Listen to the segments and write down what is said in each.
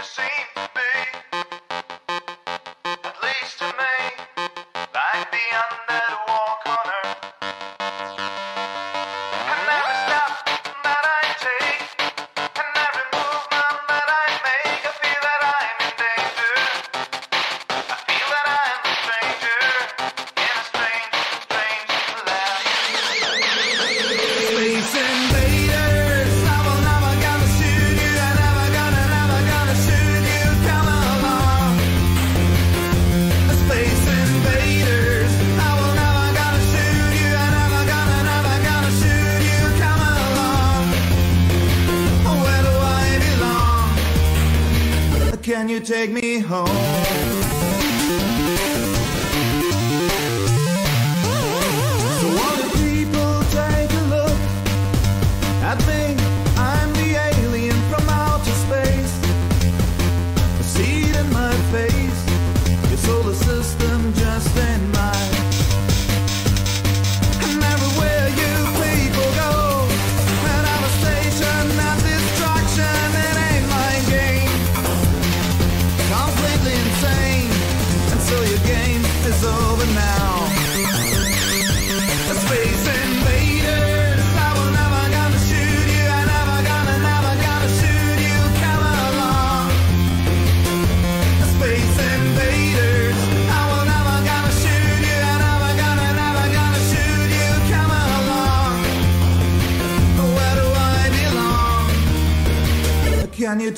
the same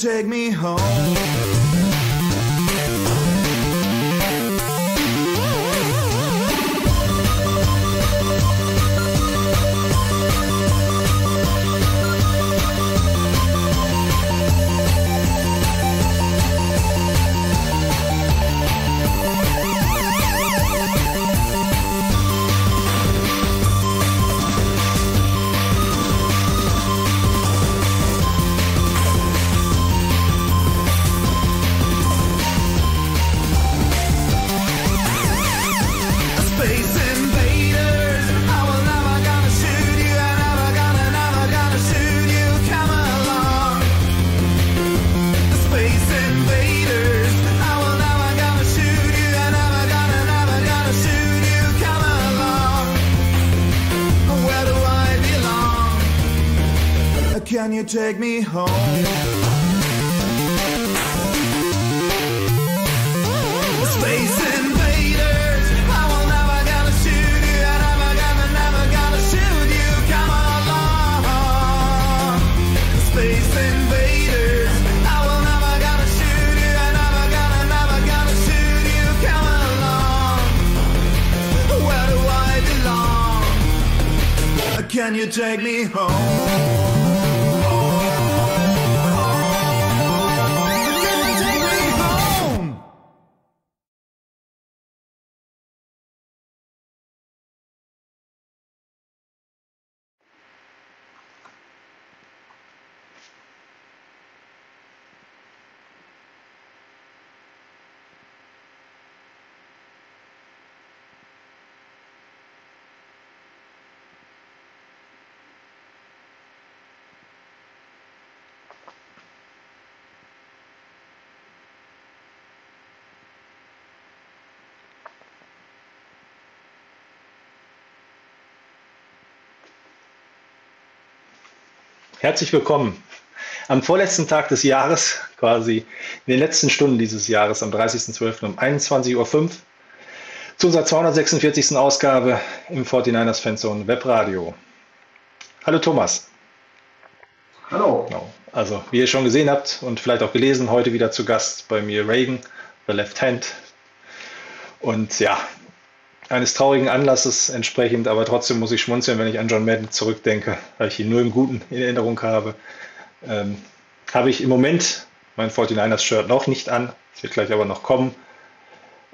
take me Herzlich willkommen am vorletzten Tag des Jahres, quasi in den letzten Stunden dieses Jahres, am 30.12. um 21.05 Uhr zu unserer 246. Ausgabe im 49ers Fanzone Webradio. Hallo Thomas. Hallo. Genau. Also, wie ihr schon gesehen habt und vielleicht auch gelesen, heute wieder zu Gast bei mir Reagan, The Left Hand. Und ja, eines traurigen Anlasses entsprechend, aber trotzdem muss ich schmunzeln, wenn ich an John Madden zurückdenke, weil ich ihn nur im Guten in Erinnerung habe. Ähm, habe ich im Moment mein 49ers-Shirt noch nicht an, das wird gleich aber noch kommen.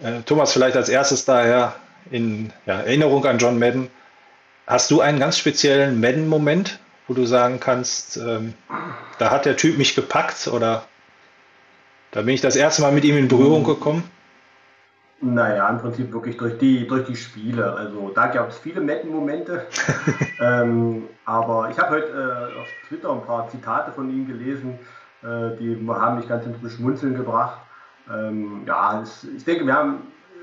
Äh, Thomas, vielleicht als erstes daher in ja, Erinnerung an John Madden. Hast du einen ganz speziellen Madden-Moment, wo du sagen kannst, ähm, da hat der Typ mich gepackt oder da bin ich das erste Mal mit ihm in Berührung hm. gekommen? Naja, im Prinzip wirklich durch die, durch die Spiele. Also da gab es viele Madden-Momente. ähm, aber ich habe heute äh, auf Twitter ein paar Zitate von ihm gelesen, äh, die haben mich ganz ins Beschmunzeln gebracht. Ähm, ja, es, ich denke, wir haben,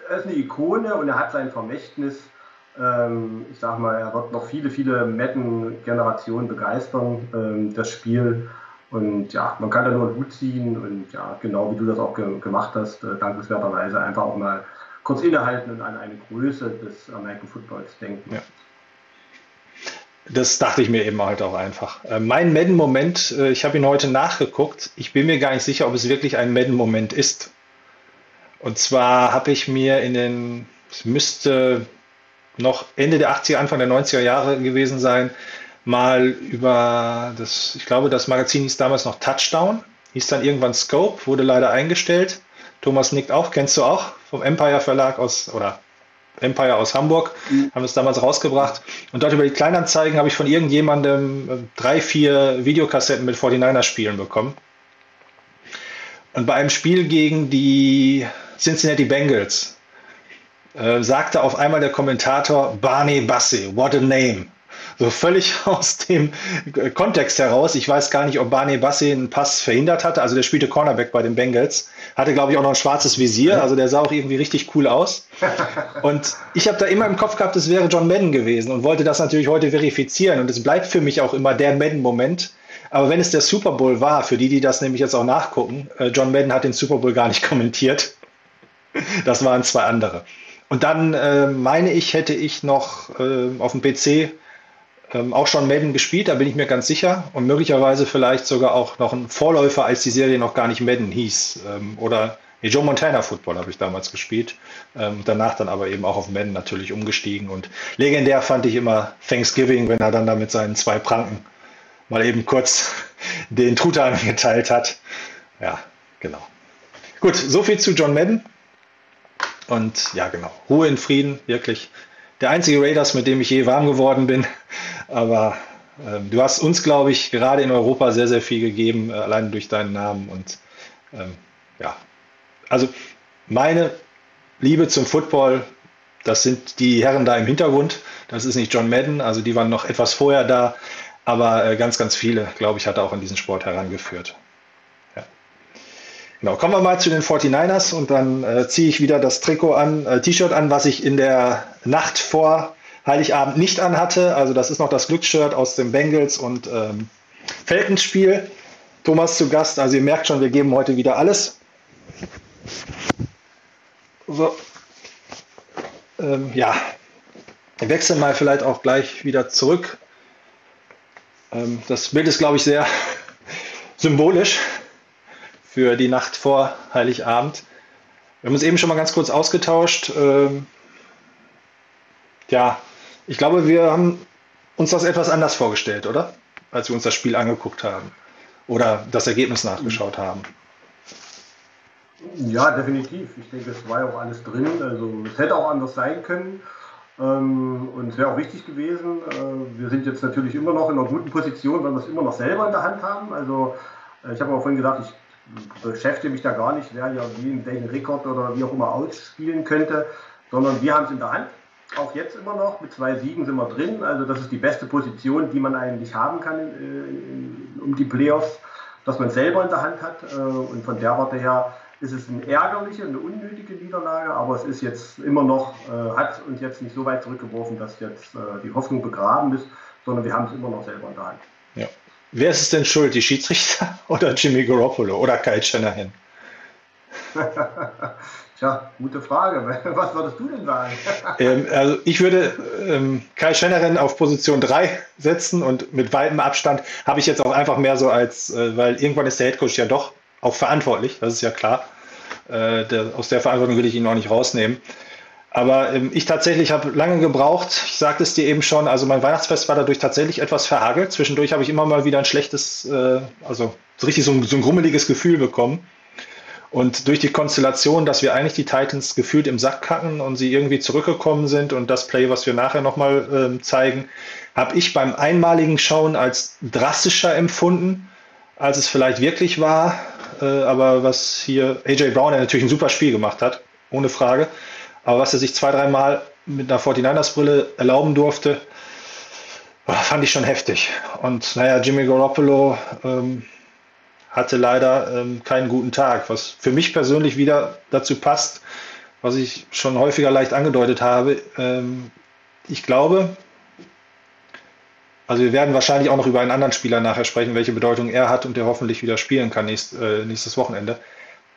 er ist eine Ikone und er hat sein Vermächtnis. Ähm, ich sag mal, er wird noch viele, viele Madden-Generationen begeistern, ähm, das Spiel. Und ja, man kann da nur Hut ziehen und ja, genau wie du das auch ge gemacht hast, äh, dankenswerterweise einfach auch mal kurz innehalten und an eine Größe des American Footballs denken. Ja. Das dachte ich mir eben halt auch einfach. Äh, mein Madden-Moment, äh, ich habe ihn heute nachgeguckt. Ich bin mir gar nicht sicher, ob es wirklich ein Madden-Moment ist. Und zwar habe ich mir in den, es müsste noch Ende der 80er, Anfang der 90er Jahre gewesen sein, mal über das, ich glaube, das Magazin hieß damals noch Touchdown, hieß dann irgendwann Scope, wurde leider eingestellt. Thomas nickt auch, kennst du auch vom Empire Verlag aus oder Empire aus Hamburg, mhm. haben es damals rausgebracht. Und dort über die Kleinanzeigen habe ich von irgendjemandem äh, drei, vier Videokassetten mit 49er-Spielen bekommen. Und bei einem Spiel gegen die Cincinnati Bengals äh, sagte auf einmal der Kommentator Barney Bassey, what a name so völlig aus dem Kontext heraus. Ich weiß gar nicht, ob Barney Bassi einen Pass verhindert hatte. Also der spielte Cornerback bei den Bengals. Hatte, glaube ich, auch noch ein schwarzes Visier. Also der sah auch irgendwie richtig cool aus. Und ich habe da immer im Kopf gehabt, es wäre John Madden gewesen und wollte das natürlich heute verifizieren. Und es bleibt für mich auch immer der Madden-Moment. Aber wenn es der Super Bowl war, für die, die das nämlich jetzt auch nachgucken, äh, John Madden hat den Super Bowl gar nicht kommentiert. Das waren zwei andere. Und dann äh, meine ich, hätte ich noch äh, auf dem PC ähm, auch schon Madden gespielt, da bin ich mir ganz sicher. Und möglicherweise vielleicht sogar auch noch ein Vorläufer, als die Serie noch gar nicht Madden hieß. Ähm, oder nee, Joe Montana Football habe ich damals gespielt. Ähm, danach dann aber eben auch auf Madden natürlich umgestiegen. Und legendär fand ich immer Thanksgiving, wenn er dann da mit seinen zwei Pranken mal eben kurz den Truthahn geteilt hat. Ja, genau. Gut, soviel zu John Madden. Und ja, genau. Ruhe in Frieden, wirklich. Der einzige Raiders, mit dem ich je warm geworden bin. Aber ähm, du hast uns, glaube ich, gerade in Europa sehr, sehr viel gegeben, äh, allein durch deinen Namen. Und ähm, ja, also meine Liebe zum Football, das sind die Herren da im Hintergrund. Das ist nicht John Madden, also die waren noch etwas vorher da, aber äh, ganz, ganz viele, glaube ich, hat er auch in diesen Sport herangeführt. Genau, kommen wir mal zu den 49ers und dann äh, ziehe ich wieder das Trikot an, äh, T-Shirt an, was ich in der Nacht vor Heiligabend nicht anhatte. Also das ist noch das Glücksshirt aus dem Bengals und ähm, Falcons-Spiel. Thomas zu Gast. Also ihr merkt schon, wir geben heute wieder alles. So. Ähm, ja, wir wechseln mal vielleicht auch gleich wieder zurück. Ähm, das Bild ist, glaube ich, sehr symbolisch für die Nacht vor Heiligabend. Wir haben uns eben schon mal ganz kurz ausgetauscht. Ähm, ja, ich glaube, wir haben uns das etwas anders vorgestellt, oder? Als wir uns das Spiel angeguckt haben oder das Ergebnis nachgeschaut haben. Ja, definitiv. Ich denke, es war ja auch alles drin. Also es hätte auch anders sein können. Ähm, und es wäre auch wichtig gewesen. Äh, wir sind jetzt natürlich immer noch in einer guten Position, weil wir es immer noch selber in der Hand haben. Also äh, ich habe auch vorhin gesagt, ich beschäftige mich da gar nicht, wer ja wie welchen Rekord oder wie auch immer ausspielen könnte, sondern wir haben es in der Hand auch jetzt immer noch. Mit zwei Siegen sind wir drin. Also das ist die beste Position, die man eigentlich haben kann in, um die Playoffs, dass man selber in der Hand hat. Äh, und von der Warte her ist es eine ärgerliche, eine unnötige Niederlage, aber es ist jetzt immer noch, äh, hat uns jetzt nicht so weit zurückgeworfen, dass jetzt äh, die Hoffnung begraben ist, sondern wir haben es immer noch selber in der Hand. Ja. Wer ist es denn schuld, die Schiedsrichter oder Jimmy Garoppolo oder Kyle Shanahan? Tja, gute Frage. Was würdest du denn sagen? ähm, also ich würde ähm, Kai Schennerin auf Position 3 setzen und mit weitem Abstand habe ich jetzt auch einfach mehr so als, äh, weil irgendwann ist der Headcoach ja doch auch verantwortlich, das ist ja klar. Äh, der, aus der Verantwortung will ich ihn auch nicht rausnehmen. Aber ähm, ich tatsächlich habe lange gebraucht, ich sagte es dir eben schon, also mein Weihnachtsfest war dadurch tatsächlich etwas verhagelt. Zwischendurch habe ich immer mal wieder ein schlechtes, äh, also so richtig so ein, so ein grummeliges Gefühl bekommen. Und durch die Konstellation, dass wir eigentlich die Titans gefühlt im Sack kacken und sie irgendwie zurückgekommen sind und das Play, was wir nachher nochmal äh, zeigen, habe ich beim einmaligen Schauen als drastischer empfunden, als es vielleicht wirklich war. Äh, aber was hier AJ Brown, der natürlich ein super Spiel gemacht hat, ohne Frage. Aber was er sich zwei, dreimal mit einer 49ers-Brille erlauben durfte, fand ich schon heftig. Und naja, Jimmy Garoppolo ähm, hatte leider ähm, keinen guten Tag, was für mich persönlich wieder dazu passt, was ich schon häufiger leicht angedeutet habe. Ähm, ich glaube, also wir werden wahrscheinlich auch noch über einen anderen Spieler nachher sprechen, welche Bedeutung er hat und der hoffentlich wieder spielen kann nächst, äh, nächstes Wochenende.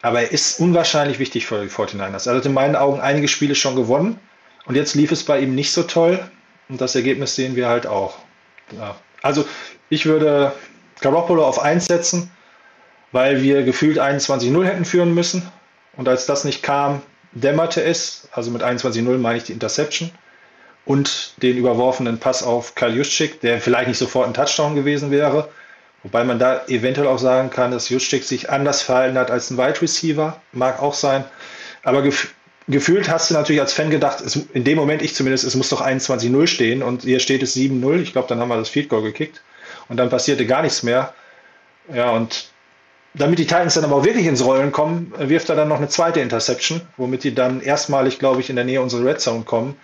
Aber er ist unwahrscheinlich wichtig für die 49ers. Er hat in meinen Augen einige Spiele schon gewonnen und jetzt lief es bei ihm nicht so toll und das Ergebnis sehen wir halt auch. Ja. Also ich würde Garoppolo auf 1 setzen weil wir gefühlt 21-0 hätten führen müssen. Und als das nicht kam, dämmerte es, also mit 21-0 meine ich die Interception und den überworfenen Pass auf Kyle Juszczyk, der vielleicht nicht sofort ein Touchdown gewesen wäre. Wobei man da eventuell auch sagen kann, dass Juszczyk sich anders verhalten hat als ein Wide Receiver. Mag auch sein. Aber gef gefühlt hast du natürlich als Fan gedacht, es, in dem Moment ich zumindest, es muss doch 21-0 stehen und hier steht es 7-0. Ich glaube, dann haben wir das Field Goal gekickt und dann passierte gar nichts mehr. Ja, und damit die Titans dann aber auch wirklich ins Rollen kommen, wirft er dann noch eine zweite Interception, womit die dann erstmalig, glaube ich, in der Nähe unserer Red Zone kommen.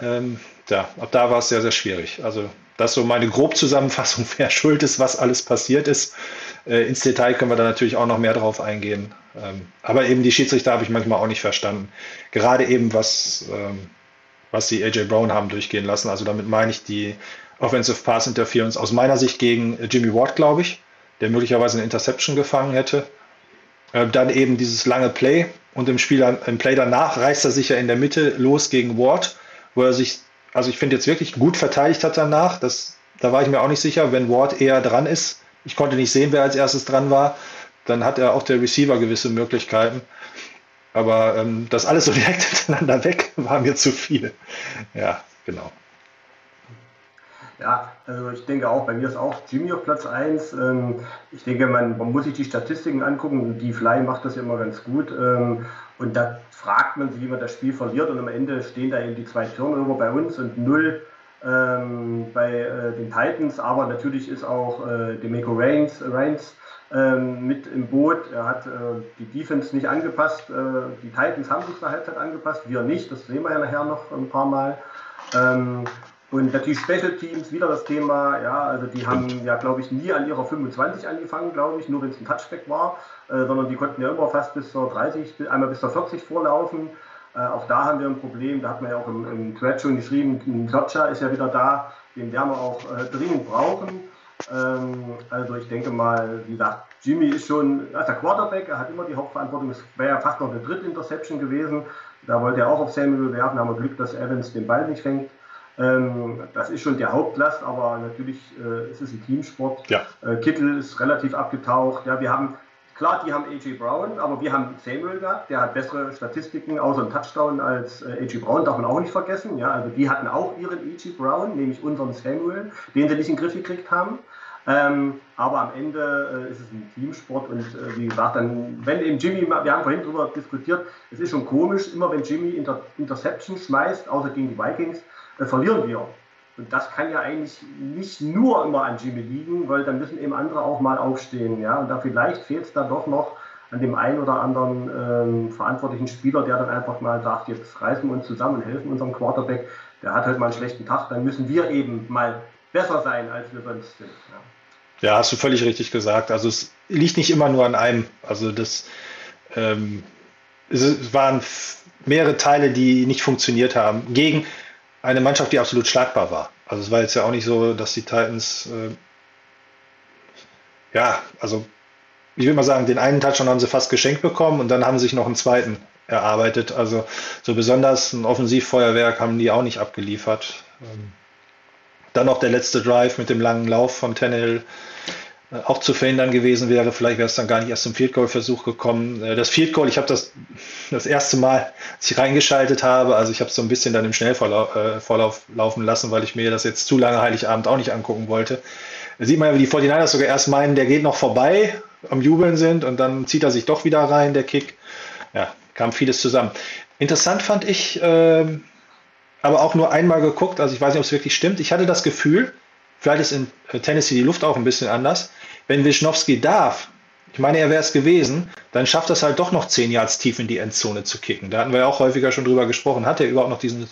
Ähm, ja, ab da war es sehr, sehr schwierig. Also das ist so meine Grobzusammenfassung, wer schuld ist, was alles passiert ist. Äh, ins Detail können wir da natürlich auch noch mehr drauf eingehen. Ähm, aber eben die Schiedsrichter habe ich manchmal auch nicht verstanden. Gerade eben, was, ähm, was die AJ Brown haben durchgehen lassen. Also damit meine ich die Offensive Pass Interference aus meiner Sicht gegen Jimmy Ward, glaube ich der möglicherweise eine Interception gefangen hätte. Äh, dann eben dieses lange Play und im Spiel im Play danach reißt er sich ja in der Mitte los gegen Ward, wo er sich, also ich finde jetzt wirklich gut verteidigt hat danach. Das, da war ich mir auch nicht sicher, wenn Ward eher dran ist. Ich konnte nicht sehen, wer als erstes dran war. Dann hat er auch der Receiver gewisse Möglichkeiten. Aber ähm, das alles so direkt hintereinander weg war mir zu viel. Ja, genau. Ja, also ich denke auch, bei mir ist auch Jimmy auf Platz 1. Ähm, ich denke, man, man, muss sich die Statistiken angucken. Die Fly macht das ja immer ganz gut. Ähm, und da fragt man sich, wie man das Spiel verliert. Und am Ende stehen da eben die zwei Turnover bei uns und null ähm, bei äh, den Titans. Aber natürlich ist auch äh, Demeco Reigns, Reigns mit im Boot. Er hat äh, die Defense nicht angepasst. Äh, die Titans haben sich zur Halbzeit angepasst, wir nicht. Das sehen wir ja nachher noch ein paar Mal. Und natürlich Special Teams, wieder das Thema, ja, also die haben ja, glaube ich, nie an ihrer 25 angefangen, glaube ich, nur wenn es ein Touchback war, äh, sondern die konnten ja immer fast bis zur 30, einmal bis zur 40 vorlaufen. Äh, auch da haben wir ein Problem, da hat man ja auch im, im Thread schon geschrieben, Klotcher ist ja wieder da, den werden wir auch äh, dringend brauchen. Ähm, also ich denke mal, wie gesagt, Jimmy ist schon, als der Quarterback, er hat immer die Hauptverantwortung, es wäre ja fast noch eine dritte Interception gewesen, da wollte er auch auf Samuel werfen, da haben wir Glück, dass Evans den Ball nicht fängt. Ähm, das ist schon der Hauptlast, aber natürlich äh, ist es ein Teamsport. Ja. Äh, Kittel ist relativ abgetaucht. Ja, wir haben, klar, die haben AJ Brown, aber wir haben Samuel gehabt, der hat bessere Statistiken, außer ein Touchdown als äh, AJ Brown, darf man auch nicht vergessen. Ja, also die hatten auch ihren AJ Brown, nämlich unseren Samuel, den sie nicht in den Griff gekriegt haben. Ähm, aber am Ende äh, ist es ein Teamsport und äh, wie gesagt, dann, wenn eben Jimmy, wir haben vorhin darüber diskutiert, es ist schon komisch, immer wenn Jimmy Inter Interception schmeißt, außer gegen die Vikings, äh, verlieren wir. Und das kann ja eigentlich nicht nur immer an Jimmy liegen, weil dann müssen eben andere auch mal aufstehen. Ja? Und da vielleicht fehlt es dann doch noch an dem einen oder anderen ähm, verantwortlichen Spieler, der dann einfach mal sagt, jetzt reißen wir uns zusammen und helfen unserem Quarterback. Der hat halt mal einen schlechten Tag, dann müssen wir eben mal besser sein, als wir sonst sind. Ja, ja hast du völlig richtig gesagt. Also es liegt nicht immer nur an einem. Also das ähm, es waren mehrere Teile, die nicht funktioniert haben. Gegen eine Mannschaft, die absolut schlagbar war. Also es war jetzt ja auch nicht so, dass die Titans, äh, ja, also ich würde mal sagen, den einen Touchdown haben sie fast geschenkt bekommen und dann haben sie sich noch einen zweiten erarbeitet. Also so besonders ein Offensivfeuerwerk haben die auch nicht abgeliefert. Ähm, dann noch der letzte Drive mit dem langen Lauf von Tannehill auch zu verhindern gewesen wäre. Vielleicht wäre es dann gar nicht erst zum Field Goal Versuch gekommen. Äh, das Field Goal, ich habe das das erste Mal, als ich reingeschaltet habe, also ich habe es so ein bisschen dann im Schnellvorlauf äh, laufen lassen, weil ich mir das jetzt zu lange Heiligabend auch nicht angucken wollte. Da sieht man ja, wie die 49ers sogar erst meinen, der geht noch vorbei, am Jubeln sind und dann zieht er sich doch wieder rein, der Kick. Ja, kam vieles zusammen. Interessant fand ich, äh, aber auch nur einmal geguckt, also ich weiß nicht, ob es wirklich stimmt. Ich hatte das Gefühl, vielleicht ist in Tennessee die Luft auch ein bisschen anders, wenn Wischnowski darf, ich meine, er wäre es gewesen, dann schafft das halt doch noch zehn Yards tief in die Endzone zu kicken. Da hatten wir ja auch häufiger schon drüber gesprochen. Hat er überhaupt noch diesen,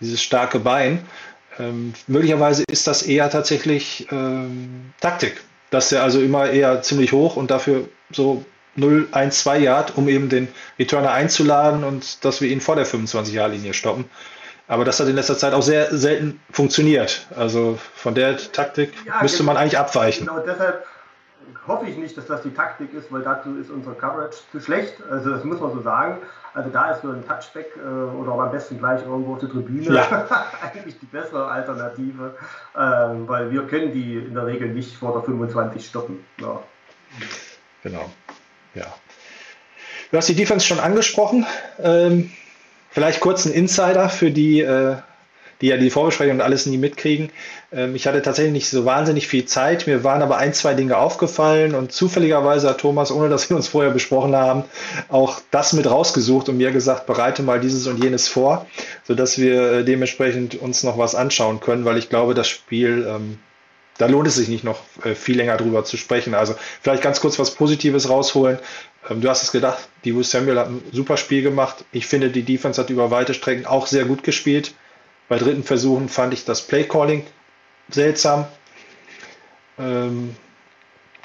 dieses starke Bein? Ähm, möglicherweise ist das eher tatsächlich ähm, Taktik, dass er also immer eher ziemlich hoch und dafür so 0, 1, 2 Yard, um eben den Returner einzuladen und dass wir ihn vor der 25-Jahr-Linie stoppen. Aber das hat in letzter Zeit auch sehr selten funktioniert. Also von der Taktik ja, müsste genau, man eigentlich abweichen. Genau deshalb hoffe ich nicht, dass das die Taktik ist, weil dazu ist unser Coverage zu schlecht. Also das muss man so sagen. Also da ist so ein Touchback äh, oder am besten gleich irgendwo auf der Tribüne ja. eigentlich die bessere Alternative, äh, weil wir können die in der Regel nicht vor der 25 stoppen. Ja. Genau. Ja. Du hast die Defense schon angesprochen. Ähm, vielleicht kurz ein Insider für die, äh, die ja die Vorbesprechung und alles nie mitkriegen. Ähm, ich hatte tatsächlich nicht so wahnsinnig viel Zeit. Mir waren aber ein, zwei Dinge aufgefallen und zufälligerweise hat Thomas, ohne dass wir uns vorher besprochen haben, auch das mit rausgesucht und mir gesagt, bereite mal dieses und jenes vor, sodass wir äh, dementsprechend uns noch was anschauen können, weil ich glaube, das Spiel ähm, da lohnt es sich nicht noch äh, viel länger drüber zu sprechen. Also vielleicht ganz kurz was Positives rausholen. Ähm, du hast es gedacht, Divo Samuel hat ein super Spiel gemacht. Ich finde, die Defense hat über weite Strecken auch sehr gut gespielt. Bei dritten Versuchen fand ich das Playcalling seltsam. Ähm,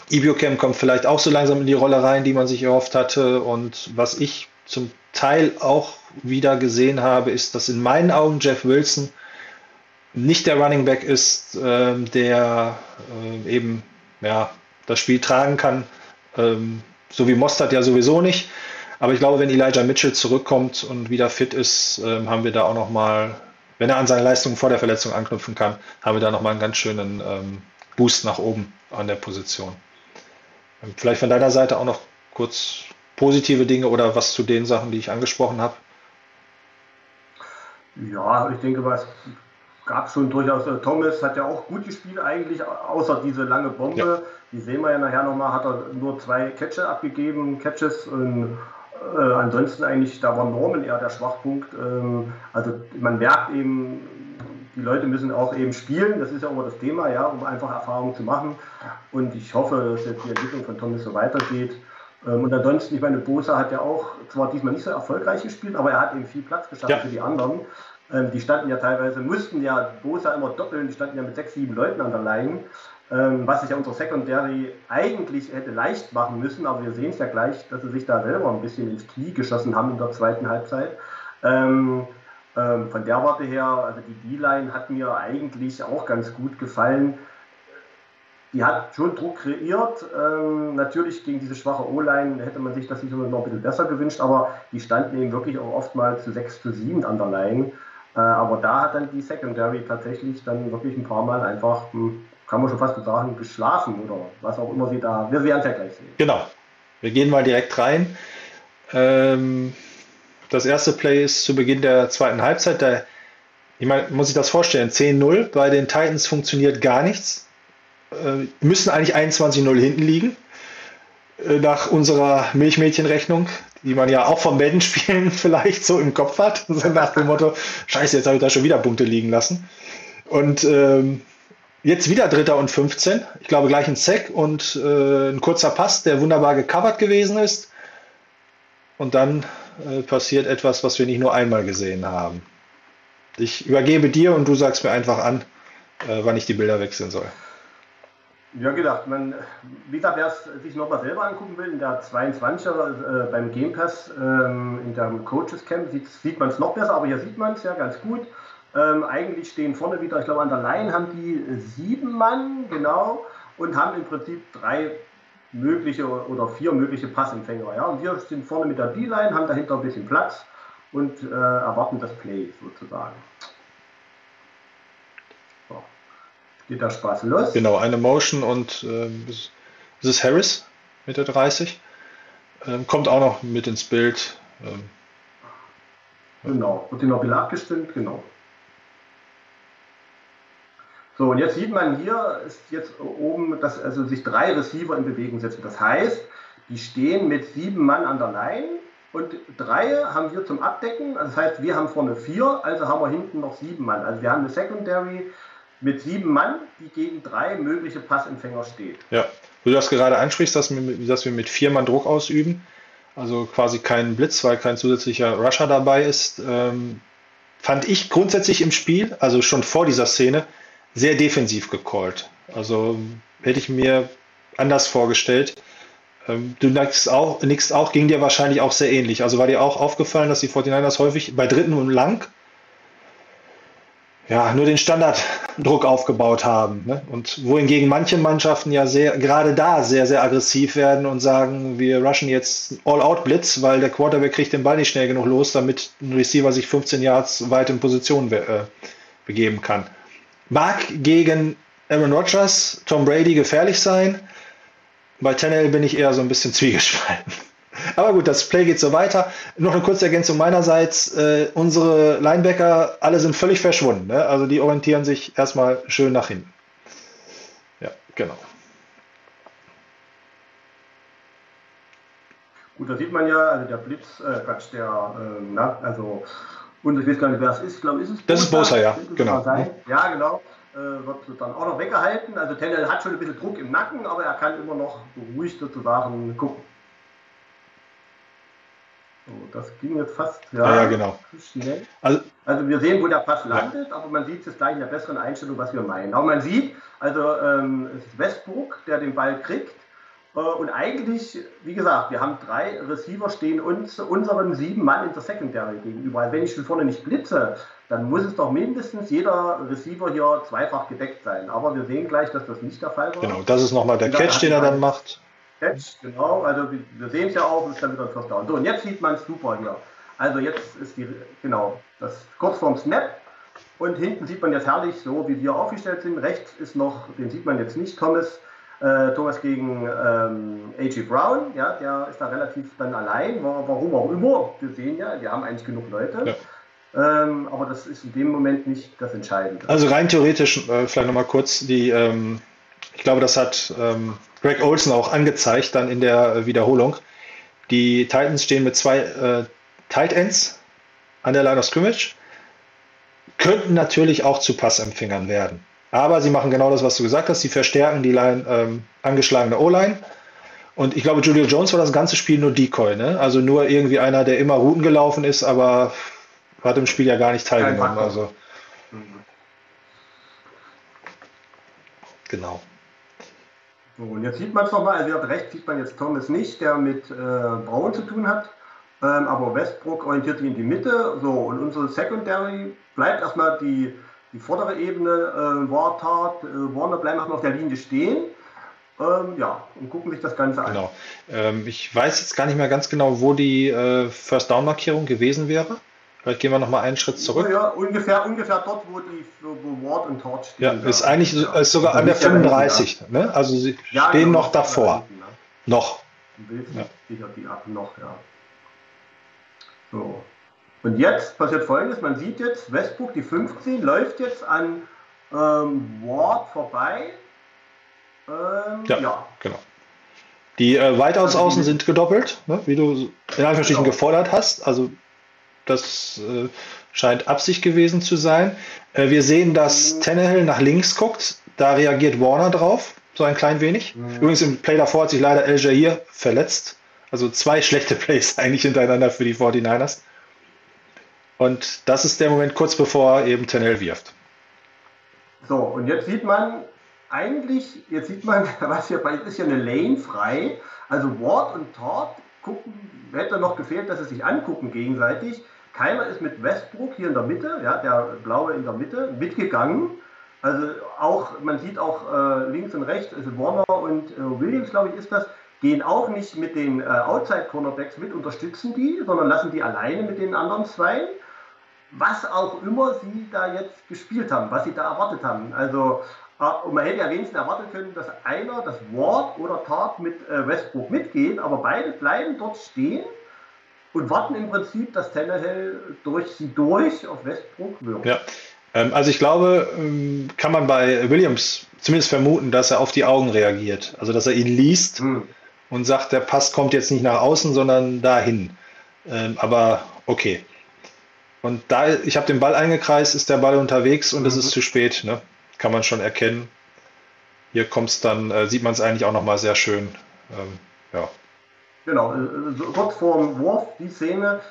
Ibiocam kommt vielleicht auch so langsam in die Rolle rein, die man sich erhofft hatte. Und was ich zum Teil auch wieder gesehen habe, ist, dass in meinen Augen Jeff Wilson nicht der Running Back ist, äh, der äh, eben ja, das Spiel tragen kann, ähm, so wie Mostert ja sowieso nicht. Aber ich glaube, wenn Elijah Mitchell zurückkommt und wieder fit ist, äh, haben wir da auch noch mal, wenn er an seine Leistungen vor der Verletzung anknüpfen kann, haben wir da noch mal einen ganz schönen ähm, Boost nach oben an der Position. Ähm, vielleicht von deiner Seite auch noch kurz positive Dinge oder was zu den Sachen, die ich angesprochen habe. Ja, ich denke, was gab schon durchaus. Äh, Thomas hat ja auch gut gespielt eigentlich, außer diese lange Bombe. Ja. Die sehen wir ja nachher nochmal, hat er nur zwei Catches abgegeben, Catches. Und, äh, ansonsten eigentlich, da war Norman eher der Schwachpunkt. Ähm, also man merkt eben, die Leute müssen auch eben spielen, das ist ja immer das Thema, ja, um einfach Erfahrung zu machen. Und ich hoffe, dass jetzt die Entwicklung von Thomas so weitergeht. Ähm, und ansonsten, ich meine, Bosa hat ja auch zwar diesmal nicht so erfolgreich gespielt, aber er hat eben viel Platz geschaffen ja. für die anderen. Ähm, die standen ja teilweise, mussten ja Bosa immer doppeln, die standen ja mit sechs, sieben Leuten an der ähm, was sich ja unser Secondary eigentlich hätte leicht machen müssen, aber wir sehen es ja gleich, dass sie sich da selber ein bisschen ins Knie geschossen haben in der zweiten Halbzeit. Ähm, ähm, von der Warte her, also die D-Line hat mir eigentlich auch ganz gut gefallen. Die hat schon Druck kreiert. Ähm, natürlich gegen diese schwache O-Line hätte man sich das sicher noch ein bisschen besser gewünscht, aber die standen eben wirklich auch oftmals zu 6 zu 7 an der Line. Äh, aber da hat dann die Secondary tatsächlich dann wirklich ein paar Mal einfach, hm, kann man schon fast sagen, geschlafen oder was auch immer sie da. Wir werden es ja gleich sehen. Genau. Wir gehen mal direkt rein. Ähm, das erste Play ist zu Beginn der zweiten Halbzeit. Da, ich meine, muss ich das vorstellen, 10-0. Bei den Titans funktioniert gar nichts. Äh, müssen eigentlich 21-0 hinten liegen. Äh, nach unserer Milchmädchenrechnung die man ja auch vom Madden-Spielen vielleicht so im Kopf hat. Nach dem Motto, scheiße, jetzt habe ich da schon wieder Punkte liegen lassen. Und ähm, jetzt wieder Dritter und 15. Ich glaube gleich ein Sack und äh, ein kurzer Pass, der wunderbar gecovert gewesen ist. Und dann äh, passiert etwas, was wir nicht nur einmal gesehen haben. Ich übergebe dir und du sagst mir einfach an, äh, wann ich die Bilder wechseln soll. Ja, gedacht. Man, wie gesagt, wer sich nochmal selber angucken will, in der 22er äh, beim Game Pass, ähm, in der Coaches Camp, sieht, sieht man es noch besser, aber hier sieht man es ja ganz gut. Ähm, eigentlich stehen vorne wieder, ich glaube, an der Line haben die sieben Mann, genau, und haben im Prinzip drei mögliche oder vier mögliche Passempfänger. Ja? Und wir sind vorne mit der D-Line, haben dahinter ein bisschen Platz und äh, erwarten das Play sozusagen. geht der Spaß los. Genau, eine Motion und äh, ist es Harris, Mitte 30. Ähm, kommt auch noch mit ins Bild. Ähm, genau, wird noch wieder abgestimmt, genau. So, und jetzt sieht man hier, ist jetzt oben, dass also sich drei Receiver in Bewegung setzen. Das heißt, die stehen mit sieben Mann an der Line und drei haben wir zum Abdecken. Also das heißt, wir haben vorne vier, also haben wir hinten noch sieben Mann. Also wir haben eine Secondary mit sieben Mann, die gegen drei mögliche Passempfänger steht. Ja, du das gerade ansprichst, dass wir, dass wir mit vier Mann Druck ausüben, also quasi kein Blitz, weil kein zusätzlicher Rusher dabei ist, ähm, fand ich grundsätzlich im Spiel, also schon vor dieser Szene, sehr defensiv gecallt. Also hätte ich mir anders vorgestellt. Ähm, du nickst auch, nickst auch, ging dir wahrscheinlich auch sehr ähnlich. Also war dir auch aufgefallen, dass die 49ers häufig bei dritten und lang ja, nur den Standarddruck aufgebaut haben. Ne? Und wohingegen manche Mannschaften ja sehr, gerade da sehr, sehr aggressiv werden und sagen, wir rushen jetzt All-Out-Blitz, weil der Quarterback kriegt den Ball nicht schnell genug los, damit ein Receiver sich 15 Yards weit in Position äh, begeben kann. Mag gegen Aaron Rodgers, Tom Brady gefährlich sein. Bei Tannehill bin ich eher so ein bisschen zwiegespalten. Aber gut, das Play geht so weiter. Noch eine kurze Ergänzung meinerseits. Äh, unsere Linebacker, alle sind völlig verschwunden. Ne? Also die orientieren sich erstmal schön nach hinten. Ja, genau. Gut, da sieht man ja, also der Blitz, äh, Quatsch, der, äh, na, also, und ich weiß gar nicht, wer es ist, ich glaube, ist es Das ist Bosa, ja, genau. Ja, genau. Äh, wird dann auch noch weggehalten. Also Tennell hat schon ein bisschen Druck im Nacken, aber er kann immer noch beruhigt sozusagen gucken. So, das ging jetzt fast Ja, ja, genau. schnell. Also, Also wir sehen, wo der Pass landet, aber man sieht es gleich in der besseren Einstellung, was wir meinen. Aber man sieht, also ähm, es ist Westbrook, der den Ball kriegt. Äh, und eigentlich, wie gesagt, wir haben drei Receiver stehen uns unseren sieben Mann in der Secondary gegenüber. Also wenn ich von vorne nicht blitze, dann muss es doch mindestens jeder Receiver hier zweifach gedeckt sein. Aber wir sehen gleich, dass das nicht der Fall war. genau, das ist nochmal der Catch, den er dann macht. Catch, genau, also wir, wir sehen es ja auch, ist dann wieder ein First Down. So, und jetzt sieht man es super hier. Also jetzt ist die, genau, das kurz vorm Snap und hinten sieht man jetzt herrlich, so wie wir aufgestellt sind. Rechts ist noch, den sieht man jetzt nicht, Thomas, äh, Thomas gegen ähm, A.G. Brown, ja, der ist da relativ dann allein, wa- warum auch immer. Wir sehen ja, wir haben eigentlich genug Leute. Ähm, aber das ist in dem Moment nicht das Entscheidende. Also rein theoretisch, äh, vielleicht nochmal kurz, die, ähm, ich glaube, das hat ähm, Greg Olson auch angezeigt dann in der Wiederholung. Die Titans stehen mit zwei äh, Tight Ends an der Line of Scrimmage, könnten natürlich auch zu Passempfängern werden. Aber sie machen genau das, was du gesagt hast. Sie verstärken die Line, ähm, angeschlagene O-Line. Und ich glaube, Julio Jones war das ganze Spiel nur Decoy, ne? Also nur irgendwie einer, der immer Routen gelaufen ist, aber hat im Spiel ja gar nicht teilgenommen. Also Mhm. genau. So, und jetzt sieht man es nochmal, also hier rechts sieht man jetzt Thomas nicht, der mit äh, Braun zu tun hat. Ähm, aber Westbrook orientiert sich in die Mitte. So, und unsere Secondary bleibt erstmal die, die vordere Ebene. Äh, Wartard, äh, Warner bleiben erstmal auf der Linie stehen. Ähm, ja, und gucken sich das Ganze an. Genau. Ähm, ich weiß jetzt gar nicht mehr ganz genau, wo die äh, First Down Markierung gewesen wäre. Vielleicht gehen wir noch mal einen Schritt zurück. Ja, ungefähr, ungefähr dort, wo die wo Ward und Todd Ja, stehen. ist eigentlich Ja. ist sogar an der nicht hinten, 35. Ne? Also sie Ja, Ja, stehen genau, noch davor. hinten, ne? Noch. Ja. sicher die ab noch, ja. So. Und jetzt passiert folgendes: Man sieht jetzt, Westbrook, die 15, läuft jetzt an ähm, Ward vorbei. Ähm, Ja. ja. Genau. Die äh, Weitouts außen sind gedoppelt, ne? wie du in Anführungsstrichen Genau. gefordert hast. Also das äh, scheint Absicht gewesen zu sein. Äh, wir sehen, dass Mhm. Tannehill nach links guckt. Da reagiert Warner drauf, so ein klein wenig. Mhm. Übrigens im Play davor hat sich leider El Jair verletzt. Also zwei schlechte Plays eigentlich hintereinander für die 49ers. Und das ist der Moment kurz bevor eben Tannehill wirft. So, und jetzt sieht man eigentlich, jetzt sieht man, was hier bei ist hier eine Lane frei. Also Ward und Todd gucken, hätte noch gefehlt, dass sie sich angucken gegenseitig. Keiner ist mit Westbrook hier in der Mitte, ja, der blaue in der Mitte, mitgegangen. Also auch, man sieht auch äh, links und rechts, also Warner und äh, Williams, glaube ich, ist das, gehen auch nicht mit den äh, Outside-Cornerbacks mit, unterstützen die, sondern lassen die alleine mit den anderen zwei was auch immer sie da jetzt gespielt haben, was sie da erwartet haben. Also, äh, und man hätte ja wenigstens erwarten können, dass einer, das Ward oder Tat mit äh, Westbrook mitgeht, aber beide bleiben dort stehen und warten im Prinzip, dass Tannehill durch sie durch auf Westbrook wirkt. Ja. Ähm, also ich glaube, ähm, kann man bei Williams zumindest vermuten, dass er auf die Augen reagiert. Also dass er ihn liest Hm. und sagt, der Pass kommt jetzt nicht nach außen, sondern dahin. Ähm, aber okay. Und da ich habe den Ball eingekreist, ist der Ball unterwegs und es Mhm. ist zu spät. Ne? kann man schon erkennen. Hier kommt's dann, äh, sieht man es eigentlich auch nochmal sehr schön. Ähm, ja. Genau, äh, so kurz vor dem Wurf, die Szene,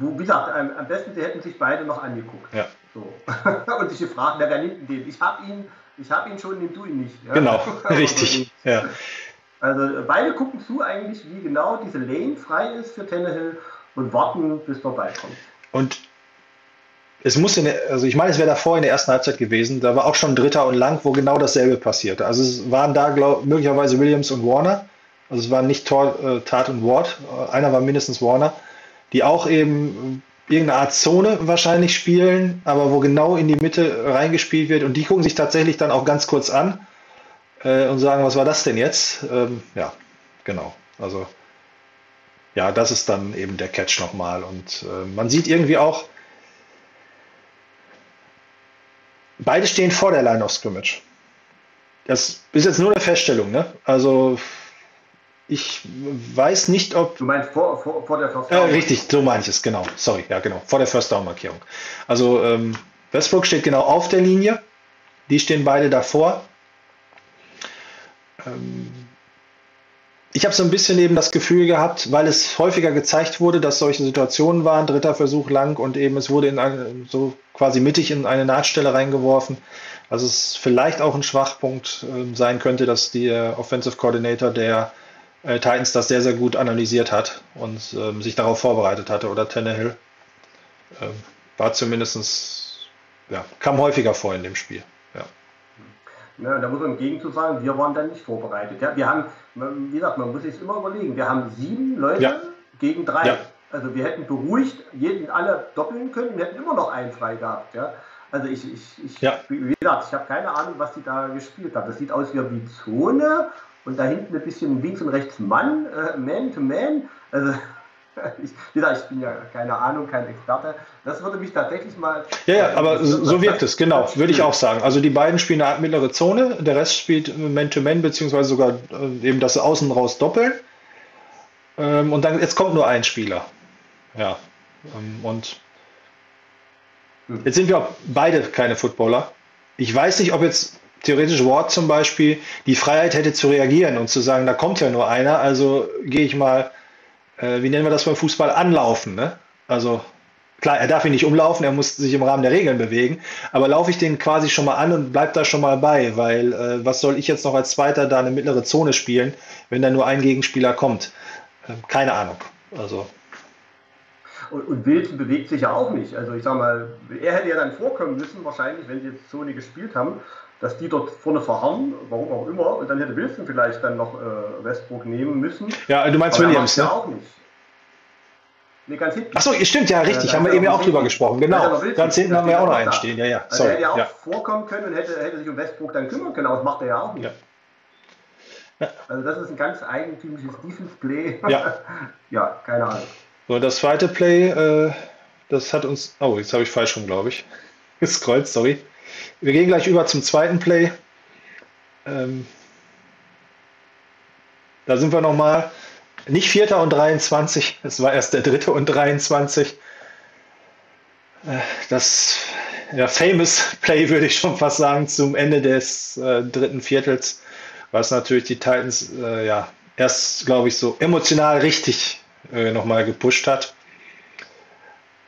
wo, wie gesagt, am, besten, sie hätten sich beide noch angeguckt. Ja. So. Und sich gefragt, wer wer nimmt denn den? Ich habe ihn, ich habe ihn schon, nimm du ihn nicht. Ja? Genau, Also, richtig. Ja. Also äh, beide gucken zu eigentlich, wie genau diese Lane frei ist für Tannehill und warten, bis der Ball kommt. Und es muss in der, also ich meine, es wäre davor in der ersten Halbzeit gewesen, da war auch schon Dritter und Lang, wo genau dasselbe passierte. Also es waren da glaub, möglicherweise Williams und Warner, also es waren nicht Tor, äh, Tat und Ward, äh, einer war mindestens Warner, die auch eben irgendeine Art Zone wahrscheinlich spielen, aber wo genau in die Mitte reingespielt wird und die gucken sich tatsächlich dann auch ganz kurz an äh, und sagen, was war das denn jetzt? Ähm, ja, genau. Also ja, das ist dann eben der Catch nochmal und äh, man sieht irgendwie auch, Beide stehen vor der Line of Scrimmage. Das ist jetzt nur eine Feststellung, ne? Also ich weiß nicht, ob. Du meinst vor, vor, vor der First Down? richtig, so meine ich es, genau. Sorry, ja, genau. Vor der First Down Markierung. Also ähm, Westbrook steht genau auf der Linie. Die stehen beide davor. Ähm, ich habe so ein bisschen eben das Gefühl gehabt, weil es häufiger gezeigt wurde, dass solche Situationen waren, dritter Versuch lang und eben es wurde in eine, so quasi mittig in eine Nahtstelle reingeworfen. Also es vielleicht auch ein Schwachpunkt ähm, sein könnte, dass der Offensive Coordinator der äh, Titans das sehr, sehr gut analysiert hat und ähm, sich darauf vorbereitet hatte oder Tannehill. Ähm, war zumindestens ja, kam häufiger vor in dem Spiel. Ja. Ne, und da muss man im Gegenzug sagen, wir waren dann nicht vorbereitet. Ja, wir haben, wie gesagt, man muss sich immer überlegen, wir haben sieben Leute Ja. gegen drei. Ja. Also wir hätten beruhigt jeden alle doppeln können, wir hätten immer noch einen frei gehabt. Ja. Also ich, ich, ich Ja. wie gesagt, ich habe keine Ahnung, was die da gespielt haben. Das sieht aus wie wie Zone und da hinten ein bisschen links und rechts Mann, äh, Man to Man. Also ich, wie gesagt, ich bin ja keine Ahnung, kein Experte. Das würde mich tatsächlich mal. Ja, ja, aber so wirkt es, genau, würde ich auch sagen. Also die beiden spielen eine mittlere Zone, der Rest spielt Man-to-Man, beziehungsweise sogar äh, eben das Außen raus doppeln. Ähm, und dann, jetzt kommt nur ein Spieler. Ja. Ähm, und jetzt sind wir auch beide keine Footballer. Ich weiß nicht, ob jetzt theoretisch Ward zum Beispiel die Freiheit hätte zu reagieren und zu sagen, da kommt ja nur einer, also gehe ich mal, äh, wie nennen wir das beim Fußball, anlaufen. Ne? Also Klar, er darf ihn nicht umlaufen, er muss sich im Rahmen der Regeln bewegen, aber laufe ich den quasi schon mal an und bleib da schon mal bei, weil äh, was soll ich jetzt noch als Zweiter da eine mittlere Zone spielen, wenn da nur ein Gegenspieler kommt? Ähm, keine Ahnung. Also, Und, und Wilson bewegt sich ja auch nicht. Also ich sag mal, er hätte ja dann vorkommen müssen, wahrscheinlich, wenn sie jetzt Zone gespielt haben, dass die dort vorne verharren, warum auch immer, und dann hätte Wilson vielleicht dann noch äh, Westbrook nehmen müssen. ja, du meinst Aber Williams, ne? ja auch nicht. Nee, ganz hinten. Achso, stimmt, ja, richtig, Ja, haben wir da eben ja auch er drüber gesprochen, genau. Wilson. Ganz hinten haben wir steht auch noch einen da. stehen, ja, ja, Also sorry. hätte ja auch Ja. vorkommen können und hätte, hätte sich um Westbrook dann kümmern können, aber das macht er ja auch nicht. Ja. Also das ist ein ganz eigentümliches Defense-Play. Ja. ja, keine Ahnung. So, das zweite Play, äh, das hat uns, oh, jetzt habe ich falsch rum, glaube ich, gescrollt, sorry. Wir gehen gleich über zum zweiten Play. Ähm, da sind wir nochmal, nicht Vierter und 23, es war erst der Dritte und 23. Äh, Das ja, famous Play würde ich schon fast sagen zum Ende des äh, dritten Viertels, was natürlich die Titans äh, ja erst, glaube ich, so emotional richtig äh, nochmal gepusht hat.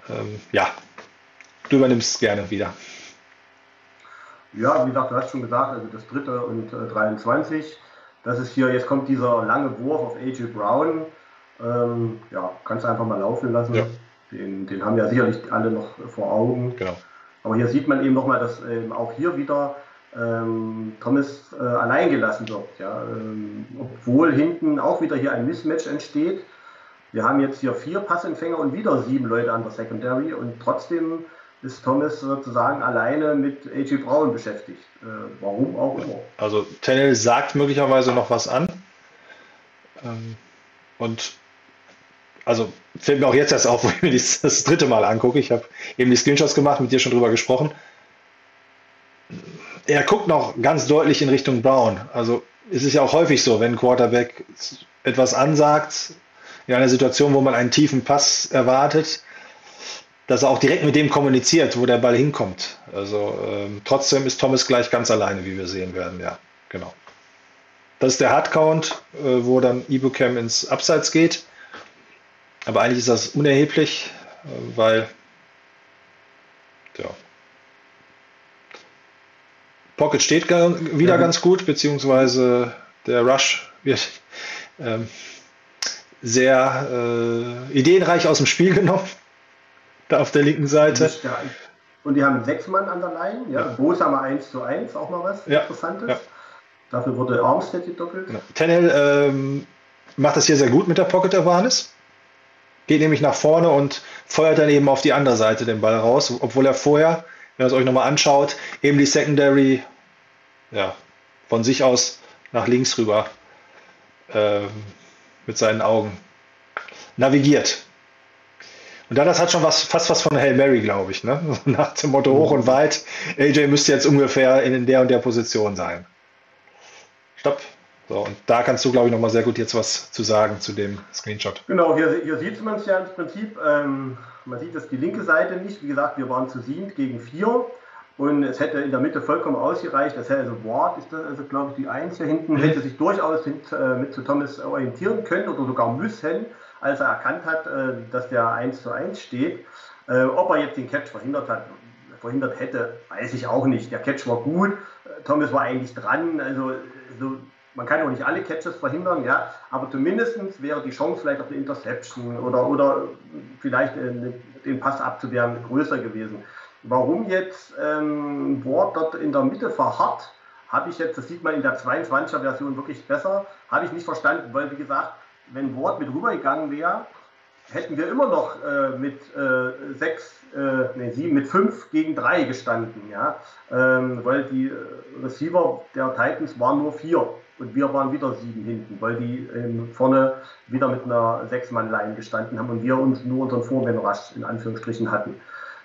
Ähm, ja, du übernimmst gerne wieder. Ja, wie gesagt, du hast schon gesagt, also das dritte und äh, 23. Das ist hier, jetzt kommt dieser lange Wurf auf AJ Brown. Ähm, ja, kannst du einfach mal laufen lassen. Ja. Den, den haben ja sicherlich alle noch vor Augen. Genau. Aber hier sieht man eben nochmal, dass ähm, auch hier wieder ähm, Thomas äh, allein gelassen wird. Ja? Ähm, obwohl hinten auch wieder hier ein Mismatch entsteht. Wir haben jetzt hier vier Passempfänger und wieder sieben Leute an der Secondary und trotzdem ist Thomas sozusagen alleine mit AJ Brown beschäftigt. Äh, warum auch immer. Also Tennell sagt möglicherweise noch was an. Ähm, und also fällt mir auch jetzt erst auf, wo ich mir das, das dritte Mal angucke. Ich habe eben die Screenshots gemacht, mit dir schon drüber gesprochen. Er guckt noch ganz deutlich in Richtung Brown. Also es ist ja auch häufig so, wenn ein Quarterback etwas ansagt, in einer Situation, wo man einen tiefen Pass erwartet, dass er auch direkt mit dem kommuniziert, wo der Ball hinkommt. Also ähm, trotzdem ist Thomas gleich ganz alleine, wie wir sehen werden. Ja, genau. Das ist der Hardcount, äh, wo dann Ibucam ins Abseits geht. Aber eigentlich ist das unerheblich, äh, weil ja, Pocket steht wieder ja. ganz gut, beziehungsweise der Rush wird ähm, sehr äh, ideenreich aus dem Spiel genommen. Da auf der linken Seite. Und die haben sechs Mann an der Line. Ja. ja. Bosa mal 1 zu 1, auch mal was ja. Interessantes. Ja. Dafür wurde Armstead gedoppelt. Ja. Tennell ähm, macht das hier sehr gut mit der Pocket Awareness. Geht nämlich nach vorne und feuert dann eben auf die andere Seite den Ball raus, obwohl er vorher, wenn ihr es euch nochmal anschaut, eben die Secondary ja, von sich aus nach links rüber äh, mit seinen Augen navigiert. Und dann, das hat schon was, fast was von Hail Mary, glaube ich, ne? Nach dem Motto hoch und weit, AJ müsste jetzt ungefähr in der und der Position sein. Stopp. So, und da kannst du, glaube ich, nochmal sehr gut jetzt was zu sagen zu dem Screenshot. Genau, hier, hier sieht man es ja im Prinzip. Ähm, man sieht das die linke Seite nicht. Wie gesagt, wir waren zu sieben gegen vier. Und es hätte in der Mitte vollkommen ausgereicht. Das hätte also Ward ist das also, glaube ich, die Eins hier hinten, mhm. hätte sich durchaus mit, äh, mit zu Thomas orientieren können oder sogar müssen, als er erkannt hat, äh, dass der 1 zu 1 steht. Äh, ob er jetzt den Catch verhindert hat, verhindert hätte, weiß ich auch nicht. Der Catch war gut, äh, Thomas war eigentlich dran. Also, also man kann auch nicht alle Catches verhindern, ja, aber zumindest wäre die Chance vielleicht auf eine Interception oder, oder vielleicht äh, den Pass abzuwehren größer gewesen. Warum jetzt ähm, Ward dort in der Mitte verharrt, habe ich jetzt, das sieht man in der 22er Version wirklich besser, habe ich nicht verstanden, weil wie gesagt, wenn Ward mit rübergegangen wäre, hätten wir immer noch äh, mit äh, sechs, äh, nee, sieben, mit fünf gegen drei gestanden, ja, ähm, weil die äh, Receiver der Titans waren nur vier und wir waren wieder sieben hinten, weil die ähm, vorne wieder mit einer Sechs-Mann-Line gestanden haben und wir uns nur unseren Vorwärts in Anführungsstrichen hatten.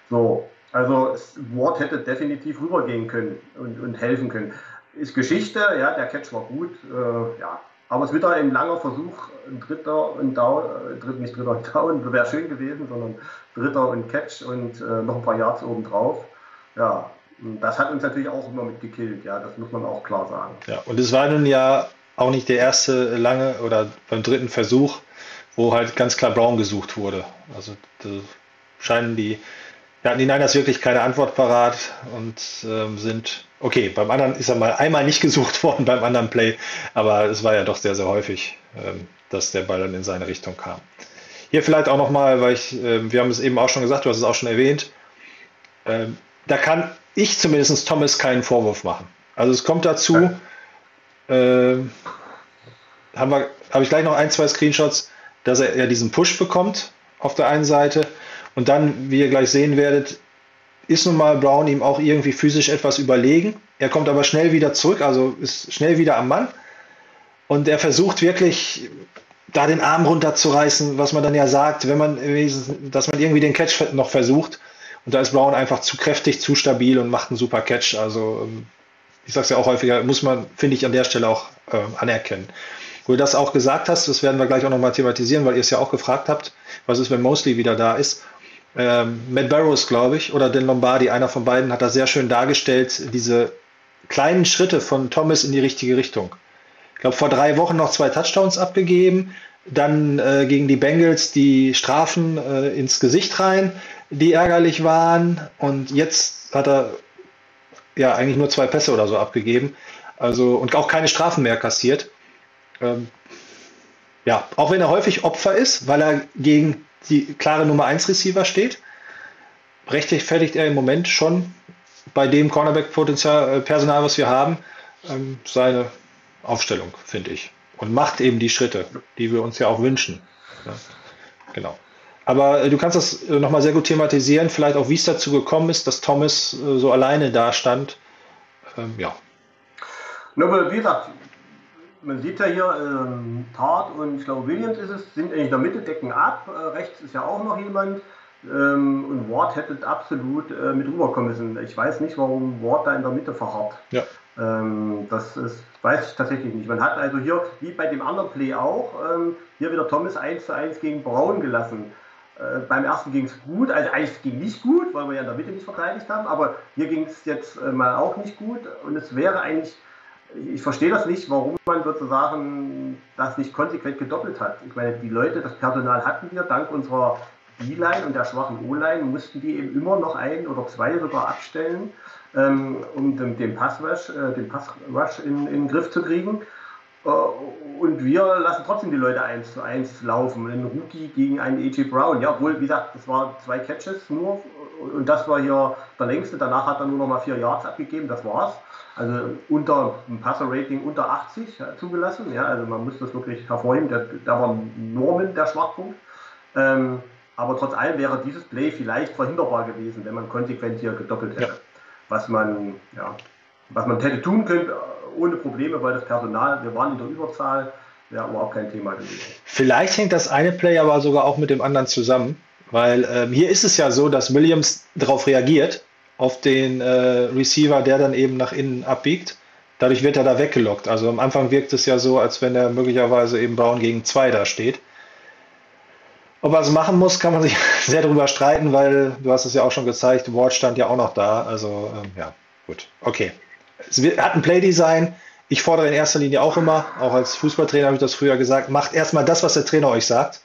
So, also Ward hätte definitiv rübergehen können und, und helfen können. Ist Geschichte, ja, der Catch war gut, äh, ja. Aber es wird ein langer Versuch, ein dritter und Down, äh, dritt, nicht dritter und Down, wäre schön gewesen, sondern dritter und Catch und äh, noch ein paar Yards obendrauf. Ja, das hat uns natürlich auch immer mitgekillt, ja, das muss man auch klar sagen. Ja, und es war nun ja auch nicht der erste lange oder beim dritten Versuch, wo halt ganz klar Brown gesucht wurde. Also scheinen die da hatten die Niners wirklich keine Antwort parat und ähm, sind, okay, beim anderen ist er mal einmal nicht gesucht worden, beim anderen Play, aber es war ja doch sehr, sehr häufig, ähm, dass der Ball dann in seine Richtung kam. Hier vielleicht auch nochmal, weil ich, äh, wir haben es eben auch schon gesagt, du hast es auch schon erwähnt, äh, da kann ich zumindest Thomas keinen Vorwurf machen. Also es kommt dazu, äh, haben wir, habe ich gleich noch ein, zwei Screenshots, dass er ja diesen Push bekommt auf der einen Seite und dann, wie ihr gleich sehen werdet, ist nun mal Brown ihm auch irgendwie physisch etwas überlegen. Er kommt aber schnell wieder zurück, also ist schnell wieder am Mann. Und er versucht wirklich, da den Arm runterzureißen, was man dann ja sagt, wenn man, dass man irgendwie den Catch noch versucht. Und da ist Brown einfach zu kräftig, zu stabil und macht einen super Catch. Also, ähm, ich sage es ja auch häufiger, muss man, finde ich, an der Stelle auch äh, anerkennen. Wo du das auch gesagt hast, das werden wir gleich auch nochmal thematisieren, weil ihr es ja auch gefragt habt, was ist, wenn Mosley wieder da ist ähm, Matt Barrows, glaube ich, oder den Lombardi, einer von beiden, hat da sehr schön dargestellt, diese kleinen Schritte von Thomas in die richtige Richtung. Ich glaube, vor drei Wochen noch zwei Touchdowns abgegeben, dann äh, gegen die Bengals die Strafen äh, ins Gesicht rein, die ärgerlich waren. Und jetzt hat er ja eigentlich nur zwei Pässe oder so abgegeben. Also und auch keine Strafen mehr kassiert. Ähm, ja, auch wenn er häufig Opfer ist, weil er gegen die klare Nummer 1 Receiver steht, rechtfertigt er im Moment schon bei dem Cornerback-Potenzial, äh, Personal, was wir haben, ähm, seine Aufstellung, finde ich. Und macht eben die Schritte, die wir uns ja auch wünschen. Ja, genau. Aber äh, du kannst das äh, nochmal sehr gut thematisieren, vielleicht auch, wie es dazu gekommen ist, dass Thomas äh, so alleine da stand. Ähm, ja. Na, wie gesagt, man sieht ja hier, ähm, Tart und ich glaube Williams ist es, sind in der Mitte, decken ab. Äh, rechts ist ja auch noch jemand. Ähm, und Ward hätte absolut äh, mit rüberkommen müssen. Ich weiß nicht, warum Ward da in der Mitte verharrt. Ja. Ähm, das ist, weiß ich tatsächlich nicht. Man hat also hier, wie bei dem anderen Play auch, ähm, hier wieder Thomas 1 zu 1 gegen Braun gelassen. Äh, beim ersten ging es gut, also eigentlich ging nicht gut, weil wir ja in der Mitte nicht verteidigt haben, aber hier ging es jetzt äh, mal auch nicht gut und es wäre eigentlich, ich verstehe das nicht, warum man sozusagen das nicht konsequent gedoppelt hat. Ich meine, die Leute, das Personal hatten wir, dank unserer D-Line und der schwachen O-Line mussten die eben immer noch ein oder zwei sogar abstellen, ähm, um den, den Passrush, äh, den in, in den Griff zu kriegen. Äh, und wir lassen trotzdem die Leute eins zu eins laufen. Ein Rookie gegen einen A.J. Brown. Ja, obwohl, wie gesagt, das war zwei Catches nur. Und das war hier der längste. Danach hat er nur noch mal vier Yards abgegeben. Das war's. Also unter ein Passer-Rating unter 80 zugelassen. Ja, also man muss das wirklich hervorheben. Da, da war Norman der Schwachpunkt. Ähm, aber trotz allem wäre dieses Play vielleicht verhinderbar gewesen, wenn man konsequent hier gedoppelt hätte. Ja. Was man, ja, was man hätte tun können, ohne Probleme, weil das Personal, wir waren in der Überzahl, wäre überhaupt kein Thema gewesen. Vielleicht hängt das eine Play aber sogar auch mit dem anderen zusammen, weil ähm, hier ist es ja so, dass Williams darauf reagiert, auf den äh, Receiver, der dann eben nach innen abbiegt. Dadurch wird er da weggelockt. Also am Anfang wirkt es ja so, als wenn er möglicherweise eben Brown gegen zwei da steht. Ob er es machen muss, kann man sich sehr darüber streiten, weil du hast es ja auch schon gezeigt, Ward stand ja auch noch da. Also ähm, ja, gut, okay es hat ein Playdesign. Ich fordere in erster Linie auch immer, auch als Fußballtrainer habe ich das früher gesagt, macht erstmal das, was der Trainer euch sagt.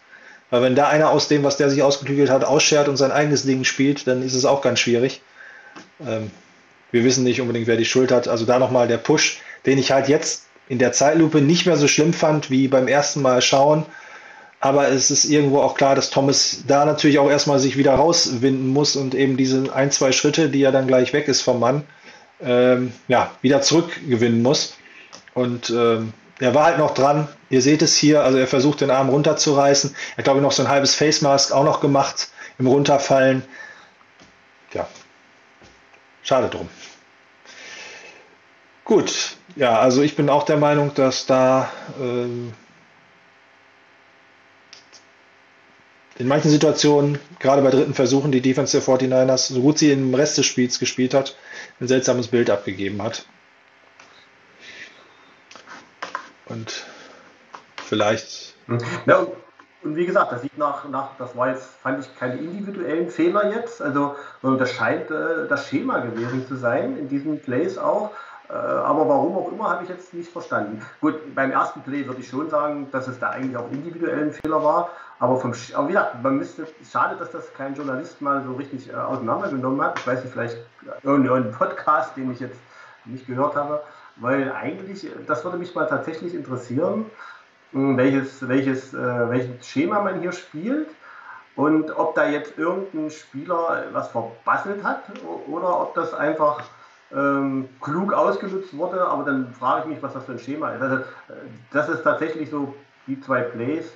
Weil wenn da einer aus dem, was der sich ausgeklügelt hat, ausschert und sein eigenes Ding spielt, dann ist es auch ganz schwierig. Ähm, wir wissen nicht unbedingt, wer die Schuld hat. Also da nochmal der Push, den ich halt jetzt in der Zeitlupe nicht mehr so schlimm fand wie beim ersten Mal schauen. Aber es ist irgendwo auch klar, dass Thomas da natürlich auch erstmal sich wieder rauswinden muss und eben diese ein, zwei Schritte, die er dann gleich weg ist vom Mann, ähm, ja, wieder zurückgewinnen muss. Und ähm, er war halt noch dran. Ihr seht es hier, also er versucht den Arm runterzureißen. Er hat, glaube ich, noch so ein halbes Face Mask auch noch gemacht im Runterfallen. Ja, schade drum. Gut, ja, also ich bin auch der Meinung, dass da ähm, in manchen Situationen, gerade bei dritten Versuchen, die Defense der 49ers, so gut sie im Rest des Spiels gespielt hat, ein seltsames Bild abgegeben hat. Und vielleicht. Ja, und wie gesagt, das sieht nach, nach, das war jetzt, fand ich, keine individuellen Fehler jetzt. Also das scheint äh, das Schema gewesen zu sein in diesen Plays auch. Äh, aber warum auch immer, habe ich jetzt nicht verstanden. Gut, beim ersten Play würde ich schon sagen, dass es da eigentlich auch individuellen Fehler war. Aber, vom, aber wie gesagt, man müsste, schade, dass das kein Journalist mal so richtig äh, auseinandergenommen hat. Ich weiß nicht, vielleicht irgendein Podcast, den ich jetzt nicht gehört habe. Weil eigentlich, das würde mich mal tatsächlich interessieren, welches, welches, äh, welches Schema man hier spielt. Und ob da jetzt irgendein Spieler was verbasselt hat oder ob das einfach ähm, klug ausgenutzt wurde, aber dann frage ich mich, was das für ein Schema ist. Also, äh, das ist tatsächlich so die zwei Plays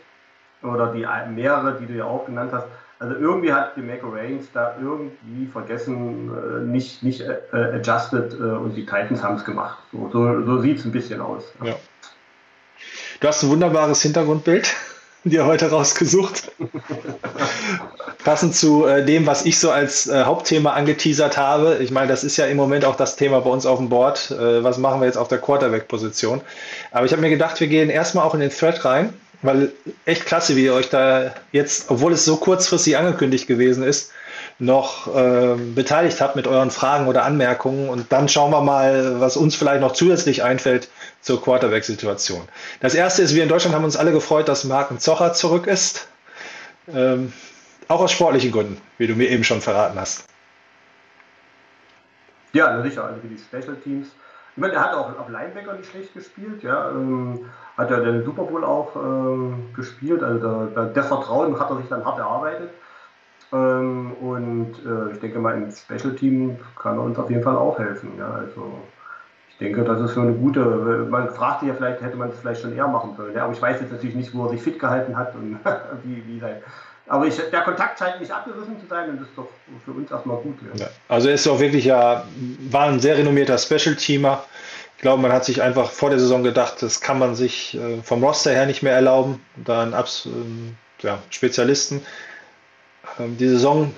oder die mehrere, die du ja auch genannt hast. Also irgendwie hat die Maco Reigns da irgendwie vergessen, äh, nicht, nicht äh, adjusted äh, und die Titans haben es gemacht. So, so, so sieht es ein bisschen aus. Ja. Du hast ein wunderbares Hintergrundbild dir heute rausgesucht. Passend zu äh, dem, was ich so als äh, Hauptthema angeteasert habe. Ich meine, das ist ja im Moment auch das Thema bei uns auf dem Board. Äh, was machen wir jetzt auf der Quarterback-Position? Aber ich habe mir gedacht, wir gehen erstmal auch in den Thread rein, weil echt klasse, wie ihr euch da jetzt, obwohl es so kurzfristig angekündigt gewesen ist, noch ähm, beteiligt habt mit euren Fragen oder Anmerkungen. Und dann schauen wir mal, was uns vielleicht noch zusätzlich einfällt zur Quarterback-Situation. Das erste ist, wir in Deutschland haben uns alle gefreut, dass Marken Zocher zurück ist. Ähm, auch aus sportlichen Gründen, wie du mir eben schon verraten hast. Ja, sicher, also für die Special Teams. Ich meine, er hat auch auf Linebacker nicht schlecht gespielt, ja. Ähm, hat er den Super Bowl auch ähm, gespielt, also der, der, das Vertrauen hat er sich dann hart erarbeitet. Ähm, und äh, ich denke mal, im Special Team kann er uns auf jeden Fall auch helfen, ja. Also ich denke, das ist so eine gute, man fragt sich ja vielleicht, hätte man es vielleicht schon eher machen sollen. Ja, aber ich weiß jetzt natürlich nicht, wo er sich fit gehalten hat und wie, wie sein. Aber ich, der Kontakt scheint nicht abgerissen zu sein und das ist doch für uns erstmal gut. Ja. Also er ist auch wirklich ja, war ein sehr renommierter Special-Teamer. Ich glaube, man hat sich einfach vor der Saison gedacht, das kann man sich äh, vom Roster her nicht mehr erlauben. Da ein Abs ähm, ja, Spezialisten. Ähm, die Saison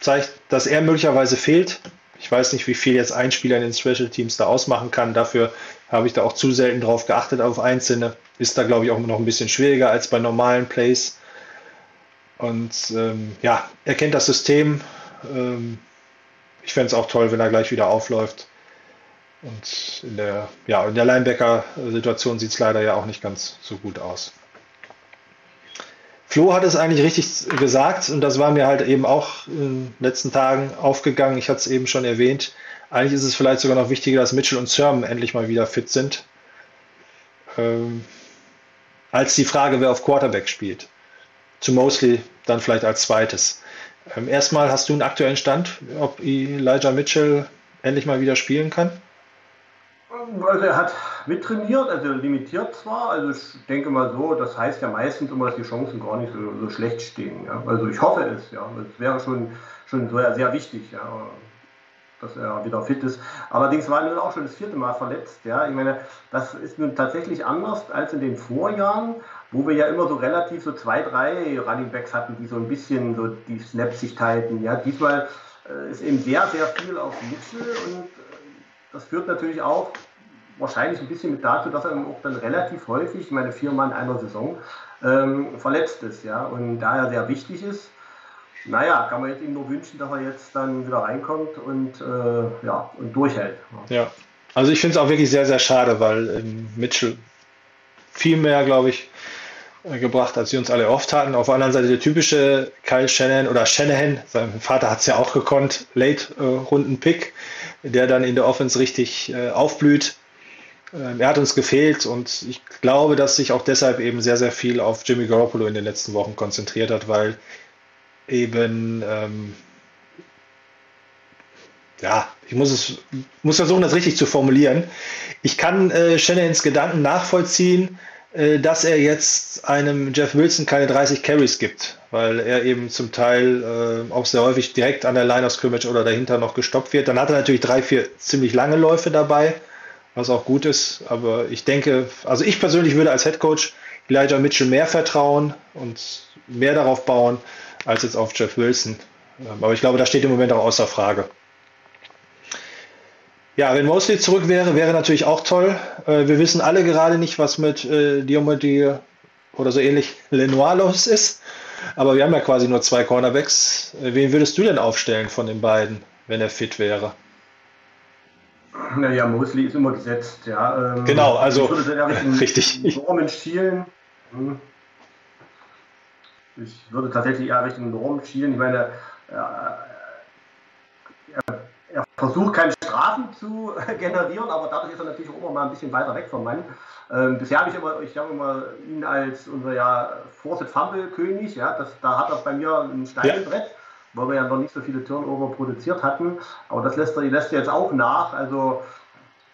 zeigt, dass er möglicherweise fehlt. Ich weiß nicht, wie viel jetzt ein Spieler in den Special Teams da ausmachen kann. Dafür habe ich da auch zu selten drauf geachtet auf Einzelne. Ist da, glaube ich, auch noch ein bisschen schwieriger als bei normalen Plays. Und ähm, ja, er kennt das System. Ähm, ich fände es auch toll, wenn er gleich wieder aufläuft. Und in der, ja, der Linebacker-Situation sieht es leider ja auch nicht ganz so gut aus. Flo hat es eigentlich richtig gesagt und das war mir halt eben auch in den letzten Tagen aufgegangen. Ich hatte es eben schon erwähnt. Eigentlich ist es vielleicht sogar noch wichtiger, dass Mitchell und Sermon endlich mal wieder fit sind, ähm, als die Frage, wer auf Quarterback spielt. Zu Mosley dann vielleicht als zweites. Ähm, erstmal hast du einen aktuellen Stand, ob Elijah Mitchell endlich mal wieder spielen kann? Also er hat mittrainiert, also limitiert zwar, also ich denke mal so, das heißt ja meistens immer, dass die Chancen gar nicht so, so schlecht stehen. Ja. Also ich hoffe es, ja. Das wäre schon, schon sehr, sehr wichtig, ja, dass er wieder fit ist. Allerdings war er nun auch schon das vierte Mal verletzt. Ja. Ich meine, das ist nun tatsächlich anders als in den Vorjahren, wo wir ja immer so relativ so zwei, drei Running Backs hatten, die so ein bisschen so die Snaps sich teilten. Ja. Diesmal äh, ist eben sehr, sehr viel auf Mitchell und äh, das führt natürlich auch wahrscheinlich ein bisschen mit dazu, dass er auch dann relativ häufig, ich meine viermal in einer Saison, ähm, verletzt ist. Ja? Und da er sehr wichtig ist, naja, kann man jetzt ihm nur wünschen, dass er jetzt dann wieder reinkommt und, äh, ja, und durchhält. Ja, also ich finde es auch wirklich sehr, sehr schade, weil ähm, Mitchell viel mehr, glaube ich, gebracht, als sie uns alle oft hatten. Auf der anderen Seite der typische Kyle Shannon oder Shanahan, sein Vater hat es ja auch gekonnt, Late-Runden-Pick, äh, der dann in der Offense richtig äh, aufblüht. Ähm, er hat uns gefehlt und ich glaube, dass sich auch deshalb eben sehr, sehr viel auf Jimmy Garoppolo in den letzten Wochen konzentriert hat, weil eben, ähm, ja, ich muss es, muss versuchen, das richtig zu formulieren. Ich kann äh, Shannons Gedanken nachvollziehen, dass er jetzt einem Jeff Wilson keine 30 Carries gibt, weil er eben zum Teil äh, auch sehr häufig direkt an der Line of Scrimmage oder dahinter noch gestoppt wird. Dann hat er natürlich drei, vier ziemlich lange Läufe dabei was auch gut ist. Aber ich denke, also ich persönlich würde als Head Coach Elijah Mitchell mehr vertrauen und mehr darauf bauen, als jetzt auf Jeff Wilson. Ähm, aber ich glaube, das steht im Moment auch außer Frage. Ja, wenn Mosley zurück wäre, wäre natürlich auch toll. Äh, wir wissen alle gerade nicht, was mit äh, Diomedi oder so ähnlich Lenoir los ist. Aber wir haben ja quasi nur zwei Cornerbacks. Äh, wen würdest du denn aufstellen von den beiden, wenn er fit wäre? Naja, Mosley ist immer gesetzt, ja. Ähm, genau, also ich richtig. Norman schielen. Hm. Ich würde tatsächlich eher Richtung Norman schielen. Ich meine, er, er, versucht keine Strafen zu generieren, aber dadurch ist er natürlich auch immer mal ein bisschen weiter weg vom Mann. Ähm, bisher habe ich immer, ich habe immer ihn als unser ja Forced Fumble König, ja, das, da hat er bei mir ein Steinbrett. Ja weil wir ja noch nicht so viele Turnover produziert hatten. Aber das lässt er, lässt er jetzt auch nach. Also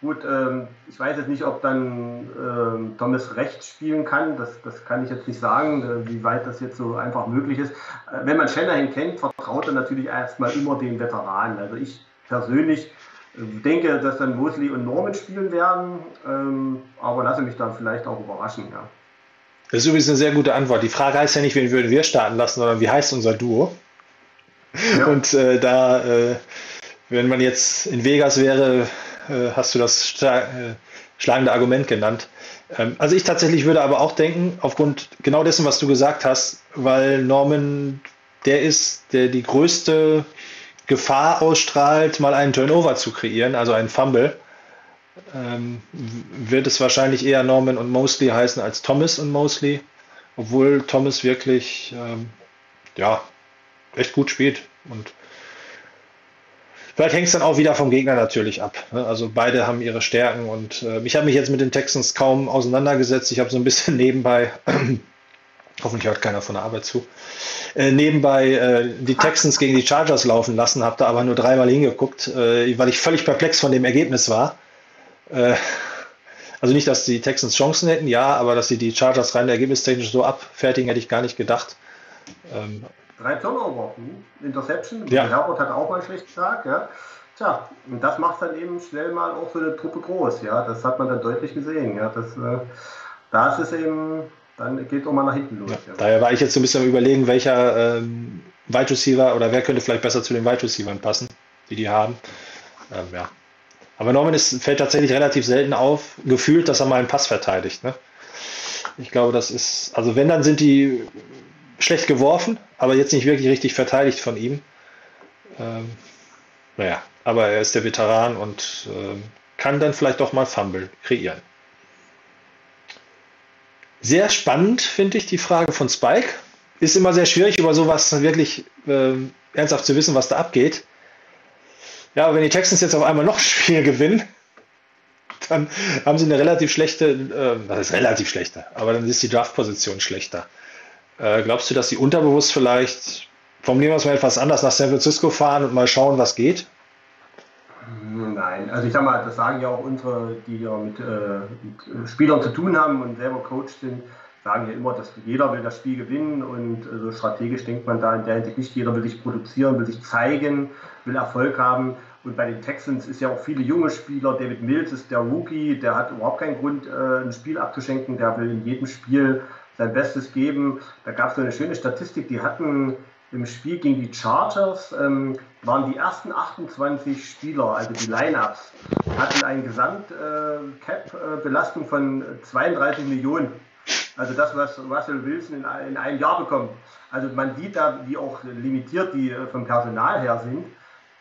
gut, ähm, ich weiß jetzt nicht, ob dann ähm, Thomas rechts spielen kann. Das, das kann ich jetzt nicht sagen, äh, wie weit das jetzt so einfach möglich ist. Äh, wenn man Shanahan kennt, vertraut er natürlich erstmal immer den Veteranen. Also ich persönlich äh, denke, dass dann Mosley und Norman spielen werden, ähm, aber lasse mich dann vielleicht auch überraschen. Ja. Das ist übrigens eine sehr gute Antwort. Die Frage heißt ja nicht, wen würden wir starten lassen, sondern wie heißt unser Duo? Ja. Und äh, da, äh, wenn man jetzt in Vegas wäre, äh, hast du das äh, schlagende Argument genannt. Ähm, also ich tatsächlich würde aber auch denken, aufgrund genau dessen, was du gesagt hast, weil Norman der ist, der die größte Gefahr ausstrahlt, mal einen Turnover zu kreieren, also einen Fumble, ähm, wird es wahrscheinlich eher Norman und Mosley heißen als Thomas und Mosley, obwohl Thomas wirklich ähm, ja, echt gut spielt. Und vielleicht hängt es dann auch wieder vom Gegner natürlich ab. Ne? Also beide haben ihre Stärken und äh, ich habe mich jetzt mit den Texans kaum auseinandergesetzt. Ich habe so ein bisschen nebenbei, hoffentlich hört keiner von der Arbeit zu, äh, nebenbei äh, die Texans gegen die Chargers laufen lassen, habe da aber nur dreimal hingeguckt, äh, weil ich völlig perplex von dem Ergebnis war. Äh, also nicht, dass die Texans Chancen hätten, ja, aber dass sie die Chargers rein ergebnistechnisch so abfertigen, hätte ich gar nicht gedacht. Ähm, drei Turnover, hm? Interception. Ja. Herbert hat auch mal einen schlechten Tag, ja. Tja, und das macht dann eben schnell mal auch so eine Truppe groß, ja. Das hat man dann deutlich gesehen, ja. Das, äh, da ist eben, dann geht auch mal nach hinten los. Ja, ja. Daher war ich jetzt so ein bisschen am überlegen, welcher ähm, Wide Receiver oder wer könnte vielleicht besser zu den Wide Receivers passen, die die haben. Ähm, ja. Aber Norman ist, fällt tatsächlich relativ selten auf, gefühlt, dass er mal einen Pass verteidigt. Ne? Ich glaube, das ist, also wenn, dann sind die schlecht geworfen, aber jetzt nicht wirklich richtig verteidigt von ihm. Ähm, naja, aber er ist der Veteran und ähm, kann dann vielleicht doch mal Fumble kreieren. Sehr spannend finde ich die Frage von Spike. Ist immer sehr schwierig, über sowas wirklich äh, ernsthaft zu wissen, was da abgeht. Ja, aber wenn die Texans jetzt auf einmal noch ein Spiel gewinnen, dann haben sie eine relativ schlechte, äh, was ist relativ schlechter, aber dann ist die Draftposition schlechter. Äh, glaubst du, dass sie unterbewusst vielleicht, formulieren wir es mal etwas anders, nach San Francisco fahren und mal schauen, was geht? Nein, also ich sag mal, das sagen ja auch unsere, die ja mit, äh, mit Spielern zu tun haben und selber Coach sind, sagen ja immer, dass jeder will das Spiel gewinnen und so also strategisch denkt man da in der Hinsicht nicht, jeder will sich produzieren, will sich zeigen, will Erfolg haben. Und bei den Texans ist ja auch viele junge Spieler. David Mills ist der Rookie, der hat überhaupt keinen Grund, äh, ein Spiel abzuschenken. Der will in jedem Spiel sein Bestes geben. Da gab es so eine schöne Statistik, die hatten im Spiel gegen die Chargers, ähm, waren die ersten 28 Spieler, also die Lineups, hatten eine Gesamt-Cap-Belastung äh, von 32 Millionen. Also das, was Russell Wilson in, in einem Jahr bekommt. Also man sieht da, wie auch limitiert die äh, vom Personal her sind.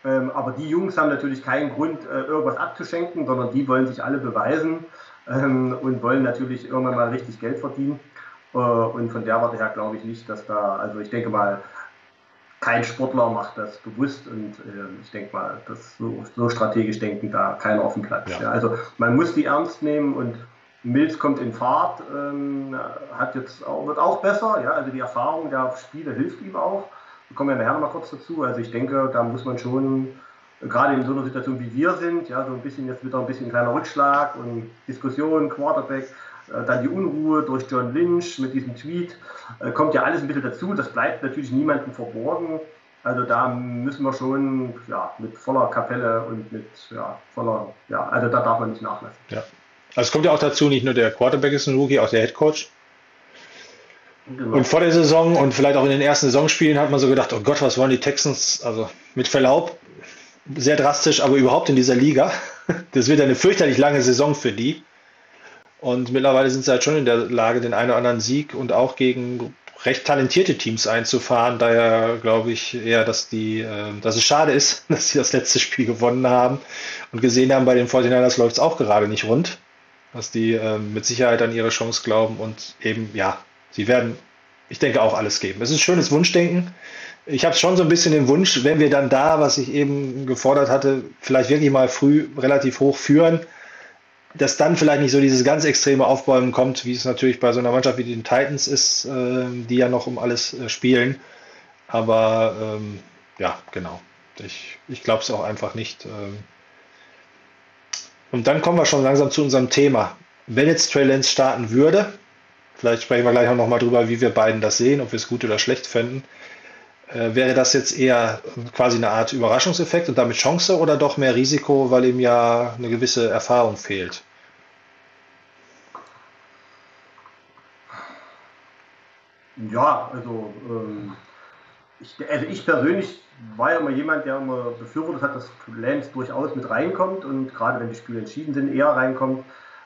Ähm, aber die Jungs haben natürlich keinen Grund, äh, irgendwas abzuschenken, sondern die wollen sich alle beweisen ähm, und wollen natürlich irgendwann mal richtig Geld verdienen. Äh, und von der Warte her glaube ich nicht, dass da, also ich denke mal, kein Sportler macht das bewusst und äh, ich denke mal, dass so, so, strategisch denken da keiner auf dem Platz. Ja. Ja, also man muss die ernst nehmen und Mills kommt in Fahrt, ähm, hat jetzt auch, wird auch besser, ja, also die Erfahrung der Spiele hilft ihm auch. Da kommen wir nachher noch mal kurz dazu. Also ich denke, da muss man schon, gerade in so einer Situation wie wir sind, ja, so ein bisschen jetzt wieder ein bisschen ein kleiner Rückschlag und Diskussion, Quarterback, äh, dann die Unruhe durch John Lynch mit diesem Tweet, äh, kommt ja alles ein bisschen dazu. Das bleibt natürlich niemandem verborgen. Also da müssen wir schon ja, mit voller Kapelle und mit ja, voller, ja, also da darf man nicht nachlassen. Ja. Also es kommt ja auch dazu, nicht nur der Quarterback ist ein Rookie, auch der Head Coach. Genau. Und vor der Saison und vielleicht auch in den ersten Saisonspielen hat man so gedacht, oh Gott, was wollen die Texans? Also mit Verlaub, sehr drastisch, aber überhaupt in dieser Liga. Das wird eine fürchterlich lange Saison für die. Und mittlerweile sind sie halt schon in der Lage, den einen oder anderen Sieg und auch gegen recht talentierte Teams einzufahren. Daher glaube ich eher, dass, die, äh, dass es schade ist, dass sie das letzte Spiel gewonnen haben und gesehen haben, bei den 49ers läuft es auch gerade nicht rund dass die äh, mit Sicherheit an ihre Chance glauben und eben, ja, sie werden, ich denke, auch alles geben. Es ist ein schönes Wunschdenken. Ich habe schon so ein bisschen den Wunsch, wenn wir dann da, was ich eben gefordert hatte, vielleicht wirklich mal früh relativ hoch führen, dass dann vielleicht nicht so dieses ganz extreme Aufbäumen kommt, wie es natürlich bei so einer Mannschaft wie den Titans ist, äh, die ja noch um alles äh, spielen. Aber ähm, ja, genau. Ich, ich glaube es auch einfach nicht. Ähm, und dann kommen wir schon langsam zu unserem Thema. Wenn jetzt Trey Lance starten würde, vielleicht sprechen wir gleich auch nochmal drüber, wie wir beiden das sehen, ob wir es gut oder schlecht fänden, äh, wäre das jetzt eher quasi eine Art Überraschungseffekt und damit Chance oder doch mehr Risiko, weil ihm ja eine gewisse Erfahrung fehlt? Ja, also, ähm, ich, also ich persönlich war ja immer jemand, der immer befürwortet hat, dass Lance durchaus mit reinkommt und gerade wenn die Spiele entschieden sind, eher reinkommt.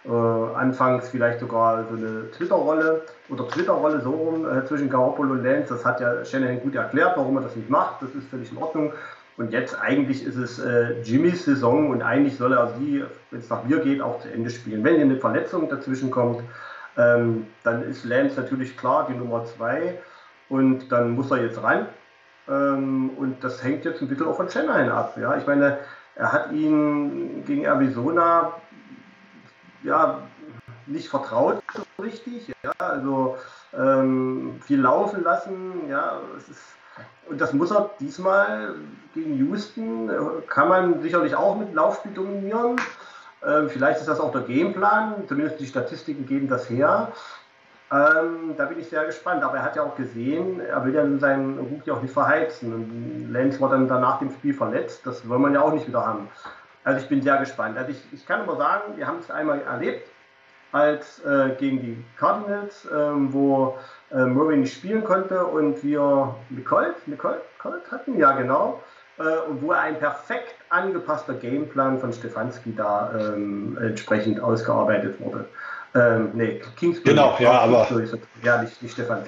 Äh, anfangs vielleicht sogar so eine Twitter-Rolle oder Twitter-Rolle so rum äh, zwischen Garoppolo und Lance. Das hat ja Shanahan gut erklärt, warum er das nicht macht. Das ist völlig in Ordnung. Und jetzt eigentlich ist es äh, Jimmys Saison und eigentlich soll er sie, wenn es nach mir geht, auch zu Ende spielen. Wenn eine Verletzung dazwischen kommt, ähm, dann ist Lance natürlich klar die Nummer zwei und dann muss er jetzt ran. Ähm, und das hängt jetzt ein bisschen auch von Shanahan ab. Ja? Ich meine, er hat ihn gegen Arizona ja, nicht vertraut so richtig. Ja? Also ähm, viel laufen lassen. Ja? Es ist, und das muss er diesmal gegen Houston, kann man sicherlich auch mit Laufspiel dominieren. Ähm, vielleicht ist das auch der Gameplan, zumindest die Statistiken geben das her. Ähm, da bin ich sehr gespannt. Aber er hat ja auch gesehen, er will ja seinen Rookie auch nicht verheizen. Und Lenz war dann danach dem Spiel verletzt. Das will man ja auch nicht wieder haben. Also ich bin sehr gespannt. Also ich, ich kann aber sagen, wir haben es einmal erlebt, als äh, gegen die Cardinals, äh, wo äh, Murray nicht spielen konnte und wir Nicole, Nicole, Nicole hatten, ja genau, äh, und wo ein perfekt angepasster Gameplan von Stefanski da ähm, entsprechend ausgearbeitet wurde. Ähm, nee, Kingsbury. Genau, ja, aber- Ja, nicht, nicht Stefan.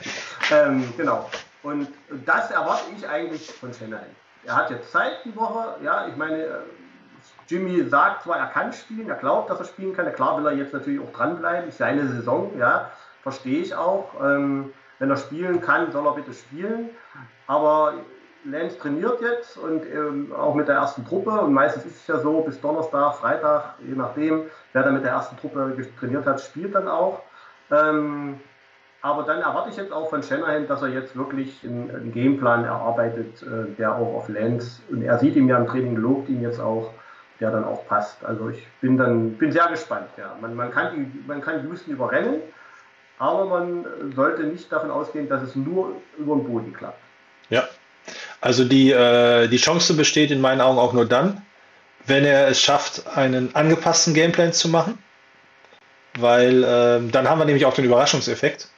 Ähm, genau. Und das erwarte ich eigentlich von Shanahan. Er hat jetzt Zeit die Woche. Ja, ich meine, äh, Jimmy sagt zwar, er kann spielen, er glaubt, dass er spielen kann. Klar will er jetzt natürlich auch dranbleiben. Ist seine Saison, ja, verstehe ich auch. Ähm, wenn er spielen kann, soll er bitte spielen. Aber Lenz trainiert jetzt und ähm, auch mit der ersten Truppe. Und meistens ist es ja so, bis Donnerstag, Freitag, je nachdem, wer da mit der ersten Truppe trainiert hat, spielt dann auch. Ähm, aber dann erwarte ich jetzt auch von Shanahan, dass er jetzt wirklich einen, einen Gameplan erarbeitet, äh, der auch auf Lenz, und er sieht ihn ja im Training, lobt ihn jetzt auch, der dann auch passt. Also ich bin dann bin sehr gespannt. Ja. Man, man, kann die, man kann Houston überrennen, aber man sollte nicht davon ausgehen, dass es nur über den Boden klappt. Ja. Also die, äh, die Chance besteht in meinen Augen auch nur dann, wenn er es schafft, einen angepassten Gameplan zu machen. Weil ähm, dann haben wir nämlich auch den Überraschungseffekt.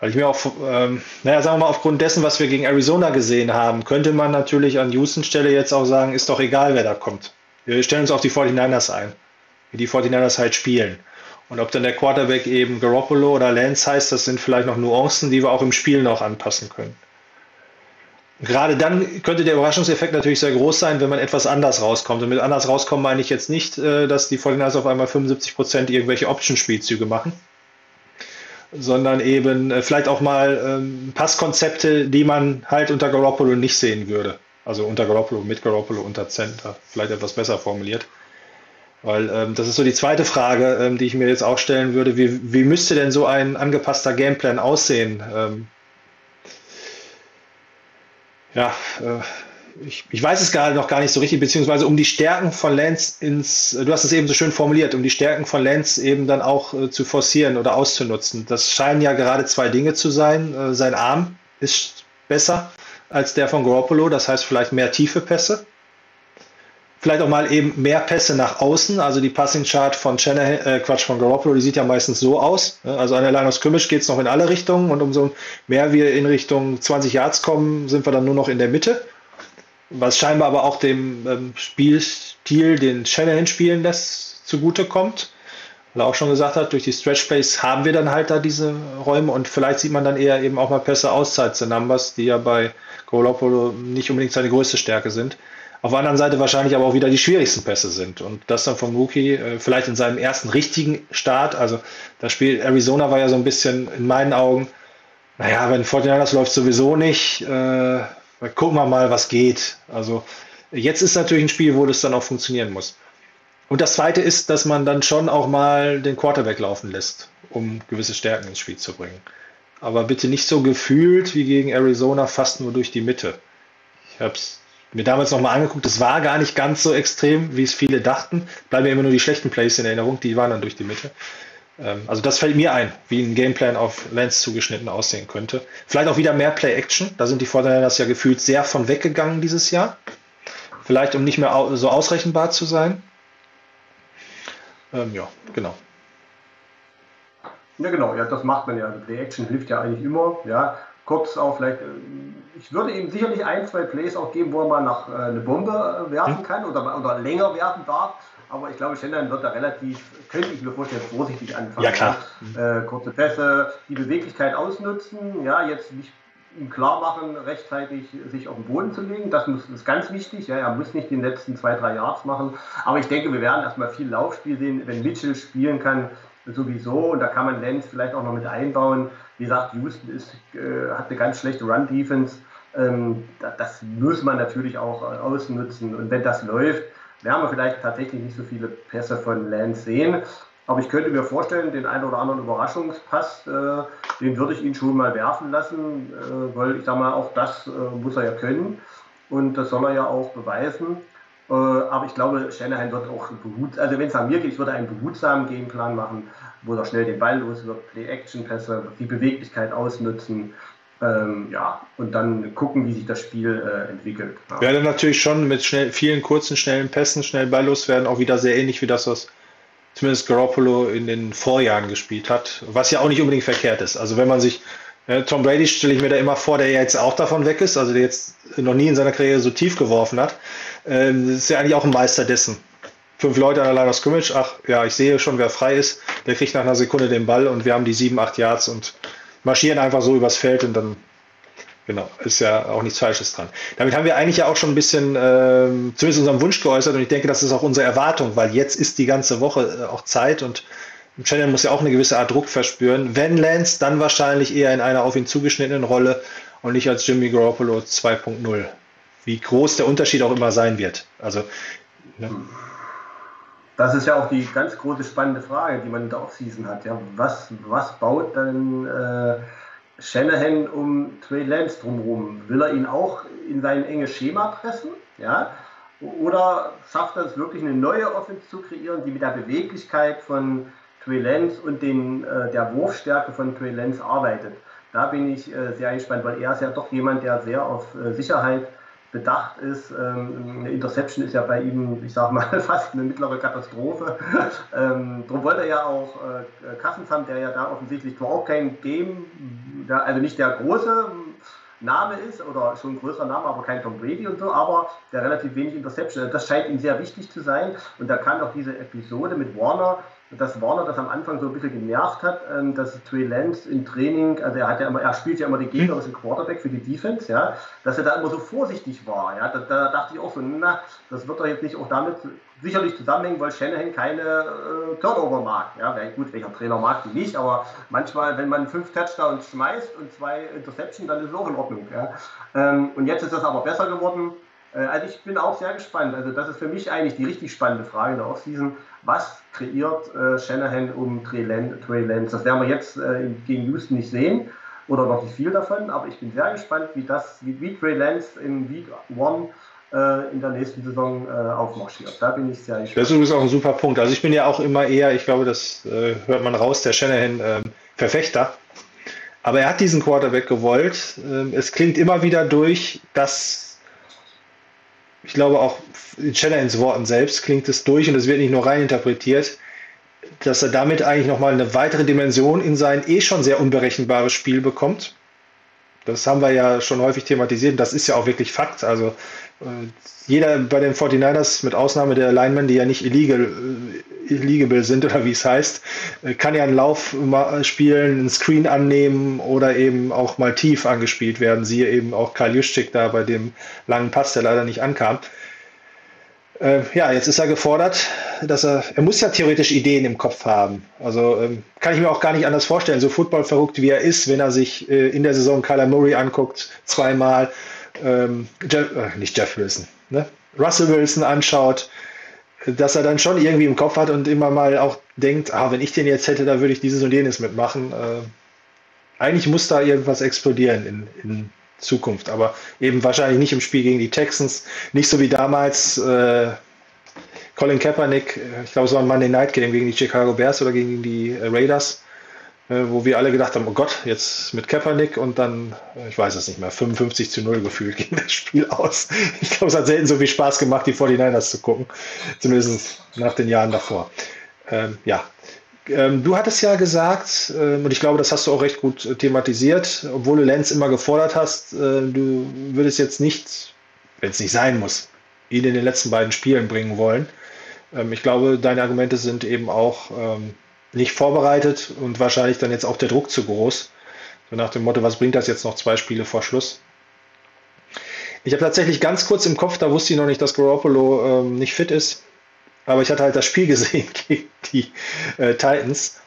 Weil ich mir auch, ähm, naja, sagen wir mal, aufgrund dessen, was wir gegen Arizona gesehen haben, könnte man natürlich an Houston Stelle jetzt auch sagen, ist doch egal, wer da kommt. Wir stellen uns auf die 49ers ein, wie die 49ers halt spielen. Und ob dann der Quarterback eben Garoppolo oder Lance heißt, das sind vielleicht noch Nuancen, die wir auch im Spiel noch anpassen können. Gerade dann könnte der Überraschungseffekt natürlich sehr groß sein, wenn man etwas anders rauskommt. Und mit anders rauskommen meine ich jetzt nicht, äh, dass die 49ers auf einmal 75% irgendwelche Option-Spielzüge machen, sondern eben äh, vielleicht auch mal ähm, Passkonzepte, die man halt unter Garoppolo nicht sehen würde. Also unter Garoppolo, mit Garoppolo, unter Center, vielleicht etwas besser formuliert. Weil ähm, das ist so die zweite Frage, ähm, die ich mir jetzt auch stellen würde. Wie, wie müsste denn so ein angepasster Gameplan aussehen? Ähm, ja, äh, ich, ich weiß es gerade noch gar nicht so richtig, beziehungsweise um die Stärken von Lance ins, du hast es eben so schön formuliert, um die Stärken von Lance eben dann auch äh, zu forcieren oder auszunutzen. Das scheinen ja gerade zwei Dinge zu sein. Äh, sein Arm ist besser als der von Garoppolo, das heißt vielleicht mehr tiefe Pässe. Vielleicht auch mal eben mehr Pässe nach außen. Also die Passing Chart von Shanahan, äh, Quatsch, von Garoppolo, die sieht ja meistens so aus. Also an der Line of Scrimmage geht es noch in alle Richtungen und umso mehr wir in Richtung 20 Yards kommen, sind wir dann nur noch in der Mitte. Was scheinbar aber auch dem ähm, Spielstil, den Shanahan spielen lässt, zugutekommt. Weil er auch schon gesagt hat, durch die Stretch Space haben wir dann halt da diese Räume und vielleicht sieht man dann eher eben auch mal Pässe outside the numbers, die ja bei Garoppolo nicht unbedingt seine größte Stärke sind. Auf der anderen Seite wahrscheinlich aber auch wieder die schwierigsten Pässe sind. Und das dann vom Rookie, äh, vielleicht in seinem ersten richtigen Start. Also das Spiel Arizona war ja so ein bisschen in meinen Augen, naja, wenn 49ers läuft sowieso nicht, äh, gucken wir mal, was geht. Also jetzt ist natürlich ein Spiel, wo das dann auch funktionieren muss. Und das zweite ist, dass man dann schon auch mal den Quarterback laufen lässt, um gewisse Stärken ins Spiel zu bringen. Aber bitte nicht so gefühlt wie gegen Arizona, fast nur durch die Mitte. Ich habe es mir damals nochmal angeguckt, es war gar nicht ganz so extrem, wie es viele dachten. Bleiben mir immer nur die schlechten Plays in Erinnerung, die waren dann durch die Mitte. Ähm, also das fällt mir ein, wie ein Gameplan auf Lance zugeschnitten aussehen könnte. Vielleicht auch wieder mehr Play-Action, da sind die Fortinanders ja gefühlt sehr von weggegangen dieses Jahr. Vielleicht um nicht mehr so ausrechenbar zu sein. Ähm, ja, genau. Ja, genau, ja, das macht man ja. Also Play Action hilft ja eigentlich immer. Ja, kurz auch vielleicht, ähm, ich würde ihm sicherlich ein, zwei Plays auch geben, wo er mal nach äh, eine Bombe äh, werfen Hm. kann oder, oder länger werfen darf. Aber ich glaube, Shannon wird da relativ, könnte ich mir vorstellen, vorsichtig anfangen. Ja, klar. Ja. Äh, kurze Pässe, die Beweglichkeit ausnutzen, ja, jetzt nicht ihm klar machen, rechtzeitig sich auf den Boden zu legen. Das muss, ist ganz wichtig. Ja, er muss nicht die letzten zwei, drei Yards machen. Aber ich denke, wir werden erstmal viel Laufspiel sehen. Wenn Mitchell spielen kann, sowieso. Und da kann man Lenz vielleicht auch noch mit einbauen. Wie gesagt, Houston ist, äh, hat eine ganz schlechte Run-Defense. Ähm, das, das muss man natürlich auch äh, ausnutzen. Und wenn das läuft, wir vielleicht tatsächlich nicht so viele Pässe von Lance sehen. Aber ich könnte mir vorstellen, den einen oder anderen Überraschungspass, äh, den würde ich ihn schon mal werfen lassen, äh, weil ich sage mal, auch das äh, muss er ja können und das soll er ja auch beweisen. Äh, aber ich glaube, Shanahan wird auch behutsam, also wenn es an mir geht, ich würde einen behutsamen Gameplan machen, wo er schnell den Ball los wird, Play-Action-Pässe, die Beweglichkeit ausnutzen. Ähm, ja, und dann gucken, wie sich das Spiel äh, entwickelt. Ja. Wäre natürlich schon mit schnell, vielen kurzen, schnellen Pässen, schnell balllos werden, auch wieder sehr ähnlich wie das, was zumindest Garoppolo in den Vorjahren gespielt hat, was ja auch nicht unbedingt verkehrt ist. Also wenn man sich, äh, Tom Brady stelle ich mir da immer vor, der jetzt auch davon weg ist, also der jetzt noch nie in seiner Karriere so tief geworfen hat, ähm, ist ja eigentlich auch ein Meister dessen. fünf Leute an der Line of Scrimmage, ach ja, ich sehe schon, wer frei ist, der kriegt nach einer Sekunde den Ball und wir haben die sieben, acht Yards und marschieren einfach so übers Feld und dann, genau, ist ja auch nichts Falsches dran. Damit haben wir eigentlich ja auch schon ein bisschen, äh, zumindest unseren Wunsch geäußert und ich denke, das ist auch unsere Erwartung, weil jetzt ist die ganze Woche äh, auch Zeit und Shannon muss ja auch eine gewisse Art Druck verspüren. Wenn Lance, dann wahrscheinlich eher in einer auf ihn zugeschnittenen Rolle und nicht als Jimmy Garoppolo 2.0. Wie groß der Unterschied auch immer sein wird. Also, ne? Das ist ja auch die ganz große spannende Frage, die man in der Offseason hat. Ja, was, was baut dann äh, Shanahan um Trey Lance drumherum? Will er ihn auch in sein enges Schema pressen? Ja? Oder schafft er es wirklich eine neue Offense zu kreieren, die mit der Beweglichkeit von Trey Lance und den, äh, der Wurfstärke von Trey Lance arbeitet? Da bin ich äh, sehr gespannt, weil er ist ja doch jemand, der sehr auf äh, Sicherheit bedacht ist. Ähm, eine Interception ist ja bei ihm, ich sag mal, fast eine mittlere Katastrophe. ähm, darum wollte er ja auch äh, haben, der ja da offensichtlich auch kein Game, also nicht der große Name ist oder schon ein größerer Name, aber kein Tom Brady und so, aber der relativ wenig Interception. Das scheint ihm sehr wichtig zu sein. Und da kann auch diese Episode mit Warner dass Warner das am Anfang so ein bisschen genervt hat, ähm, dass Trey Lance im Training, also er hat ja immer, er spielt ja immer den gegnerischen Quarterback für die Defense, ja, dass er da immer so vorsichtig war, ja, da, da dachte ich auch so, na, das wird doch jetzt nicht auch damit sicherlich zusammenhängen, weil Shanahan keine äh, Turnover mag, ja, gut, welcher Trainer mag die nicht, aber manchmal, wenn man fünf Touchdowns schmeißt und zwei Interception, dann ist es auch in Ordnung, ja, ähm, und jetzt ist das aber besser geworden, also ich bin auch sehr gespannt. Also das ist für mich eigentlich die richtig spannende Frage in der Offseason. Was kreiert äh, Shanahan um Trey Lance? Das werden wir jetzt äh, gegen Houston nicht sehen oder noch nicht viel davon, aber ich bin sehr gespannt, wie das, wie, wie Trey Lance in Week One äh, in der nächsten Saison äh, aufmarschiert. Da bin ich sehr gespannt. Das ist übrigens auch ein super Punkt. Also ich bin ja auch immer eher, ich glaube, das äh, hört man raus, der Shanahan ähm, Verfechter. Aber er hat diesen Quarterback gewollt. Ähm, es klingt immer wieder durch, dass ich glaube auch in Shannons Worten selbst klingt es durch und es wird nicht nur rein interpretiert, dass er damit eigentlich nochmal eine weitere Dimension in sein eh schon sehr unberechenbares Spiel bekommt. Das haben wir ja schon häufig thematisiert und das ist ja auch wirklich Fakt. Also jeder bei den 49ers, mit Ausnahme der Linemen, die ja nicht illegal, äh, illegible sind oder wie es heißt, äh, kann ja einen Lauf spielen, einen Screen annehmen oder eben auch mal tief angespielt werden. Siehe eben auch Karl Juszczyk da bei dem langen Pass, der leider nicht ankam. Äh, ja, jetzt ist er gefordert, dass er, er muss ja theoretisch Ideen im Kopf haben. Also ähm, kann ich mir auch gar nicht anders vorstellen, so Football verrückt wie er ist, wenn er sich äh, in der Saison Kyler Murray anguckt, zweimal, ähm, Jeff, äh, nicht Jeff Wilson, ne? Russell Wilson anschaut, dass er dann schon irgendwie im Kopf hat und immer mal auch denkt, ah, wenn ich den jetzt hätte, da würde ich dieses und jenes mitmachen. Äh, eigentlich muss da irgendwas explodieren in, in Zukunft. Aber eben wahrscheinlich nicht im Spiel gegen die Texans. Nicht so wie damals äh, Colin Kaepernick, äh, ich glaube, es war ein Monday Night Game gegen die Chicago Bears oder gegen die äh, Raiders, wo wir alle gedacht haben, oh Gott, jetzt mit Kaepernick und dann, äh, ich weiß es nicht mehr, 55 zu 0 gefühlt ging das Spiel aus. Ich glaube, es hat selten so viel Spaß gemacht, die 49ers zu gucken. Zumindest nach den Jahren davor. Ähm, ja, ähm, du hattest ja gesagt, ähm, und ich glaube, das hast du auch recht gut äh, thematisiert, obwohl du Lenz immer gefordert hast, äh, du würdest jetzt nicht, wenn es nicht sein muss, ihn in den letzten beiden Spielen bringen wollen. Ähm, ich glaube, deine Argumente sind eben auch ähm, nicht vorbereitet und wahrscheinlich dann jetzt auch der Druck zu groß. So nach dem Motto, was bringt das jetzt noch zwei Spiele vor Schluss? Ich habe tatsächlich ganz kurz im Kopf, da wusste ich noch nicht, dass Garoppolo ähm, nicht fit ist. Aber ich hatte halt das Spiel gesehen gegen die äh, Titans.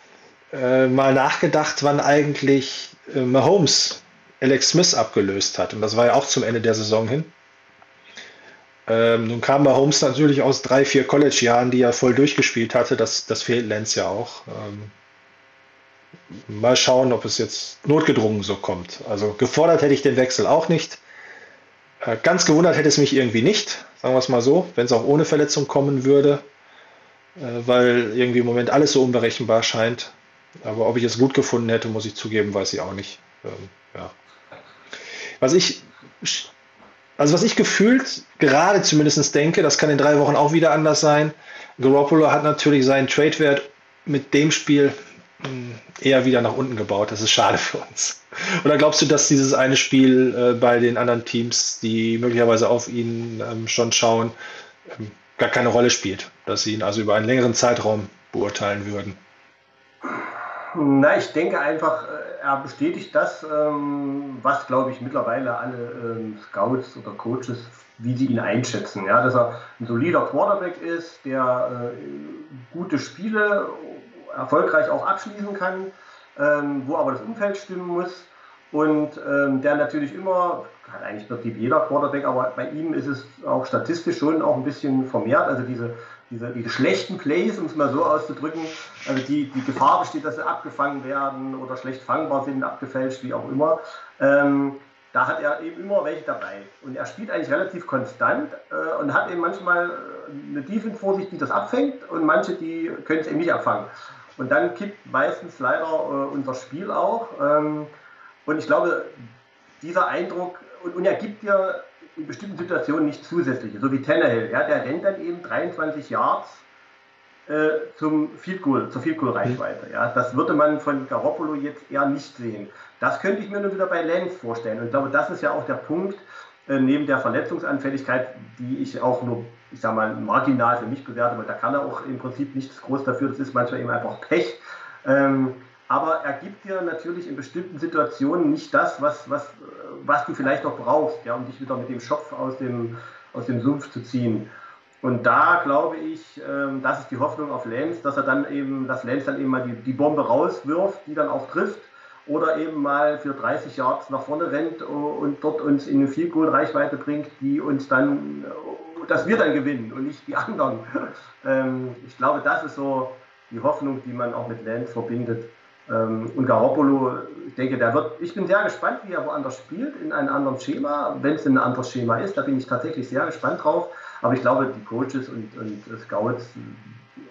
Äh, mal nachgedacht, wann eigentlich äh, Mahomes Alex Smith abgelöst hat. Und das war ja auch zum Ende der Saison hin. Ähm, nun kam Mahomes natürlich aus drei, vier College-Jahren, die er voll durchgespielt hatte. Das, das fehlt Lenz ja auch. Ähm, mal schauen, ob es jetzt notgedrungen so kommt. Also gefordert hätte ich den Wechsel auch nicht. Äh, ganz gewundert hätte es mich irgendwie nicht, sagen wir es mal so, wenn es auch ohne Verletzung kommen würde. Äh, weil irgendwie im Moment alles so unberechenbar scheint. Aber ob ich es gut gefunden hätte, muss ich zugeben, weiß ich auch nicht. Ähm, ja. Was ich, also was ich gefühlt gerade zumindest denke, das kann in drei Wochen auch wieder anders sein. Garoppolo hat natürlich seinen Trade-Wert mit dem Spiel hm, eher wieder nach unten gebaut. Das ist schade für uns. Oder glaubst du, dass dieses eine Spiel äh, bei den anderen Teams, die möglicherweise auf ihn ähm, schon schauen, ähm, gar keine Rolle spielt, dass Sie ihn also über einen längeren Zeitraum beurteilen würden. Na, ich denke einfach, äh, er bestätigt das, ähm, was, glaube ich, mittlerweile alle ähm, Scouts oder Coaches, wie sie ihn einschätzen. Ja, dass er ein solider Quarterback ist, der äh, gute Spiele erfolgreich auch abschließen kann, ähm, wo aber das Umfeld stimmen muss und der natürlich immer, hat eigentlich Prinzip jeder Quarterback, aber bei ihm ist es auch statistisch schon auch ein bisschen vermehrt, also diese diese, diese schlechten Plays, um es mal so auszudrücken, also die, die Gefahr besteht, dass sie abgefangen werden oder schlecht fangbar sind, abgefälscht, wie auch immer. Ähm, da hat er eben immer welche dabei. Und er spielt eigentlich relativ konstant äh, und hat eben manchmal äh, eine Defense vor sich, die das abfängt und manche, die können es eben nicht abfangen. Und dann kippt meistens leider äh, unser Spiel auch. Ähm, und ich glaube, dieser Eindruck, und, und er gibt dir in bestimmten Situationen nicht zusätzliche, so wie Tannehill. Ja, der rennt dann eben 23 Yards äh, zum Field Goal, zur Field Goal Reichweite. Ja, das würde man von Garoppolo jetzt eher nicht sehen. Das könnte ich mir nur wieder bei Lenz vorstellen. Und ich glaube, das ist ja auch der Punkt, äh, neben der Verletzungsanfälligkeit, die ich auch nur, ich sag mal, marginal für mich bewerte, weil da kann er auch im Prinzip nichts groß dafür, das ist manchmal eben einfach Pech. Ähm, aber er gibt dir natürlich in bestimmten Situationen nicht das, was, was, was du vielleicht noch brauchst, ja, um dich wieder mit dem Schopf aus dem, aus dem Sumpf zu ziehen. Und da glaube ich, ähm, das ist die Hoffnung auf Lenz, dass er dann eben, dass Lenz dann eben mal die, die Bombe rauswirft, die dann auch trifft, oder eben mal für 30 Yards nach vorne rennt und dort uns in eine viel Goal Reichweite bringt, die uns dann, dass wir dann gewinnen und nicht die anderen. Ähm, ich glaube, das ist so die Hoffnung, die man auch mit Lenz verbindet. Ähm, und Garoppolo, ich denke, der wird, ich bin sehr gespannt, wie er woanders spielt, in einem anderen Schema. Wenn es ein anderes Schema ist, da bin ich tatsächlich sehr gespannt drauf. Aber ich glaube, die Coaches und, und Scouts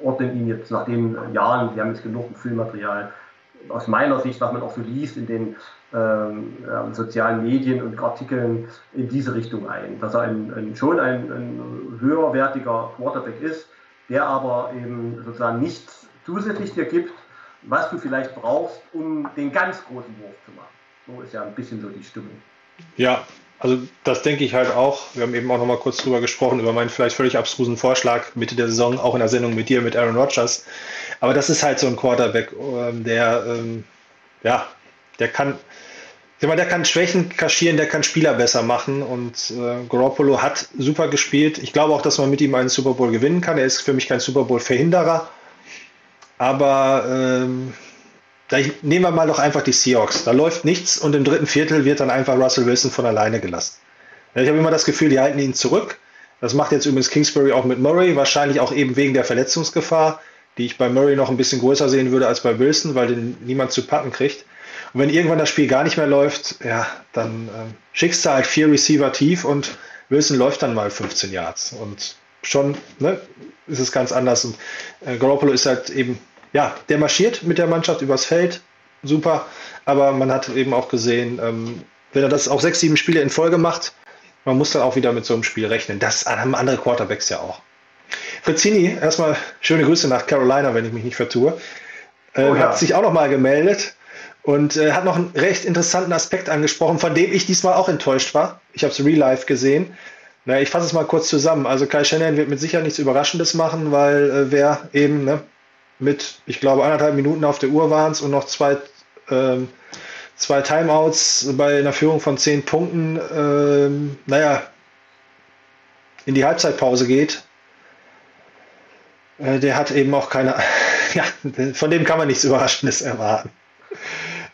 ordnen ihn jetzt nach den Jahren, die haben jetzt genug Filmmaterial, aus meiner Sicht, was man auch so liest in den ähm, äh, sozialen Medien und Artikeln, in diese Richtung ein. Dass er ein, ein, schon ein, ein höherwertiger Quarterback ist, der aber eben sozusagen nichts zusätzlich dir gibt, was du vielleicht brauchst, um den ganz großen Wurf zu machen. So ist ja ein bisschen so die Stimmung. Ja, also das denke ich halt auch. Wir haben eben auch noch mal kurz drüber gesprochen, über meinen vielleicht völlig abstrusen Vorschlag Mitte der Saison, auch in der Sendung mit dir, mit Aaron Rodgers. Aber das ist halt so ein Quarterback, ähm, der, ähm, ja, der kann, ich meine, der kann Schwächen kaschieren, der kann Spieler besser machen und äh, Garoppolo hat super gespielt. Ich glaube auch, dass man mit ihm einen Super Bowl gewinnen kann. Er ist für mich kein Super Bowl Verhinderer. Aber ähm, da nehmen wir mal doch einfach die Seahawks. Da läuft nichts und im dritten Viertel wird dann einfach Russell Wilson von alleine gelassen. Ich habe immer das Gefühl, die halten ihn zurück. Das macht jetzt übrigens Kingsbury auch mit Murray, wahrscheinlich auch eben wegen der Verletzungsgefahr, die ich bei Murray noch ein bisschen größer sehen würde als bei Wilson, weil den niemand zu packen kriegt. Und wenn irgendwann das Spiel gar nicht mehr läuft, ja, dann äh, schickst du halt vier Receiver tief und Wilson läuft dann mal 15 Yards. Und schon ne, ist es ganz anders. Und äh, Garoppolo ist halt eben ja, der marschiert mit der Mannschaft übers Feld, super, aber man hat eben auch gesehen, ähm, wenn er das auch sechs, sieben Spiele in Folge macht, man muss dann auch wieder mit so einem Spiel rechnen. Das haben andere Quarterbacks ja auch. Frizzini, erstmal schöne Grüße nach Carolina, wenn ich mich nicht vertue. Äh, oh ja. Hat sich auch noch mal gemeldet und äh, hat noch einen recht interessanten Aspekt angesprochen, von dem ich diesmal auch enttäuscht war. Ich habe es real life gesehen. Na, ich fasse es mal kurz zusammen. Also Kai Shannon wird mit Sicherheit nichts Überraschendes machen, weil äh, wer eben ne, mit, ich glaube, anderthalb Minuten auf der Uhr waren es und noch zwei, ähm, zwei Timeouts bei einer Führung von zehn Punkten, ähm, naja, in die Halbzeitpause geht. Äh, der hat eben auch keine, ja, von dem kann man nichts Überraschendes erwarten.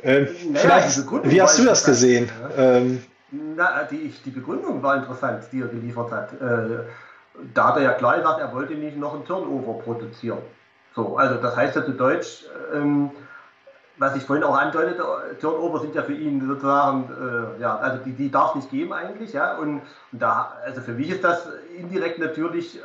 Ähm, naja, vielleicht, wie hast du das gesehen? Ja. Ähm, Na, die, die Begründung war interessant, die er geliefert hat. Äh, da hat er ja klar gesagt, er wollte nicht noch ein Turnover produzieren. So, also das heißt ja zu Deutsch, ähm, was ich vorhin auch andeutete, Turnover sind ja für ihn sozusagen, äh, ja, also die, die darf es nicht geben eigentlich, ja, und, und, da, also für mich ist das indirekt natürlich äh,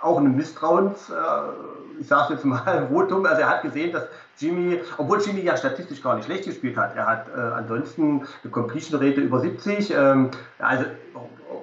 auch ein Misstrauens, äh, ich sage jetzt mal, Votum, also er hat gesehen, dass Jimmy, obwohl Jimmy ja statistisch gar nicht schlecht gespielt hat, er hat äh, ansonsten eine Completion-Rate über 70, ähm, also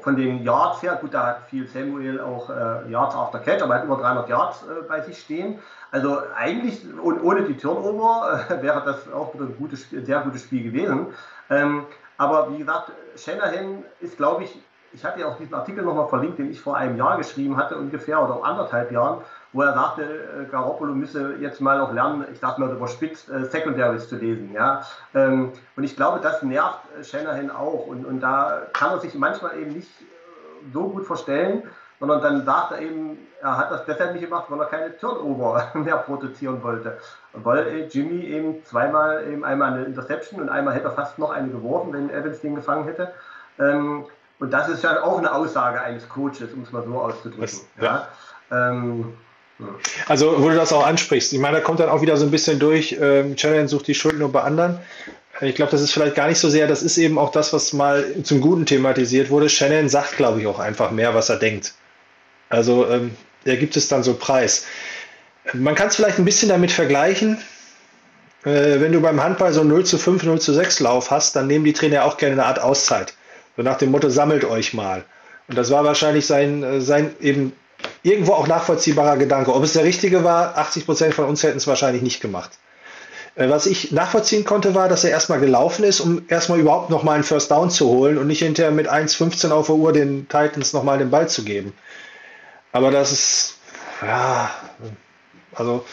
von den Yards her, gut, da hat viel Samuel auch äh, Yards after Catch, aber er hat über 300 Yards äh, bei sich stehen. Also eigentlich, und ohne die Turnover, äh, wäre das auch ein, gutes, sehr gutes Spiel gewesen. Ähm, aber wie gesagt, Shanahan ist, glaube ich, ich hatte ja auch diesen Artikel nochmal verlinkt, den ich vor einem Jahr geschrieben hatte, ungefähr, oder anderthalb Jahren, wo er sagte, äh, Garoppolo müsse jetzt mal auch lernen, ich sage mal überspitzt, äh, Secondaries zu lesen. Ja? Ähm, und ich glaube, das nervt äh, Shanahan auch. Und, und da kann er sich manchmal eben nicht so gut verstellen, sondern dann sagt er eben, er hat das deshalb nicht gemacht, weil er keine Turnover mehr produzieren wollte. Weil Jimmy eben zweimal, eben einmal eine Interception und einmal hätte er fast noch eine geworfen, wenn Evans den gefangen hätte. Ähm, und das ist ja auch eine Aussage eines Coaches, um es mal so auszudrücken. Das, ja. Ja. Ähm, also, wo du das auch ansprichst, ich meine, da kommt dann auch wieder so ein bisschen durch, ähm, Challenge sucht die Schuld nur bei anderen. Ich glaube, das ist vielleicht gar nicht so sehr, das ist eben auch das, was mal zum Guten thematisiert wurde. Shannon sagt, glaube ich, auch einfach mehr, was er denkt. Also ähm, er gibt es dann so preis. Man kann es vielleicht ein bisschen damit vergleichen, äh, wenn du beim Handball so 0 zu 5, 0 zu 6 Lauf hast, dann nehmen die Trainer auch gerne eine Art Auszeit. So nach dem Motto, sammelt euch mal. Und das war wahrscheinlich sein, äh, sein eben irgendwo auch nachvollziehbarer Gedanke. Ob es der richtige war, 80 Prozent von uns hätten es wahrscheinlich nicht gemacht. Äh, was ich nachvollziehen konnte, war, dass er erstmal gelaufen ist, um erstmal überhaupt nochmal einen First Down zu holen und nicht hinterher mit 1,15 auf der Uhr den Titans nochmal den Ball zu geben. Aber das ist, ja, also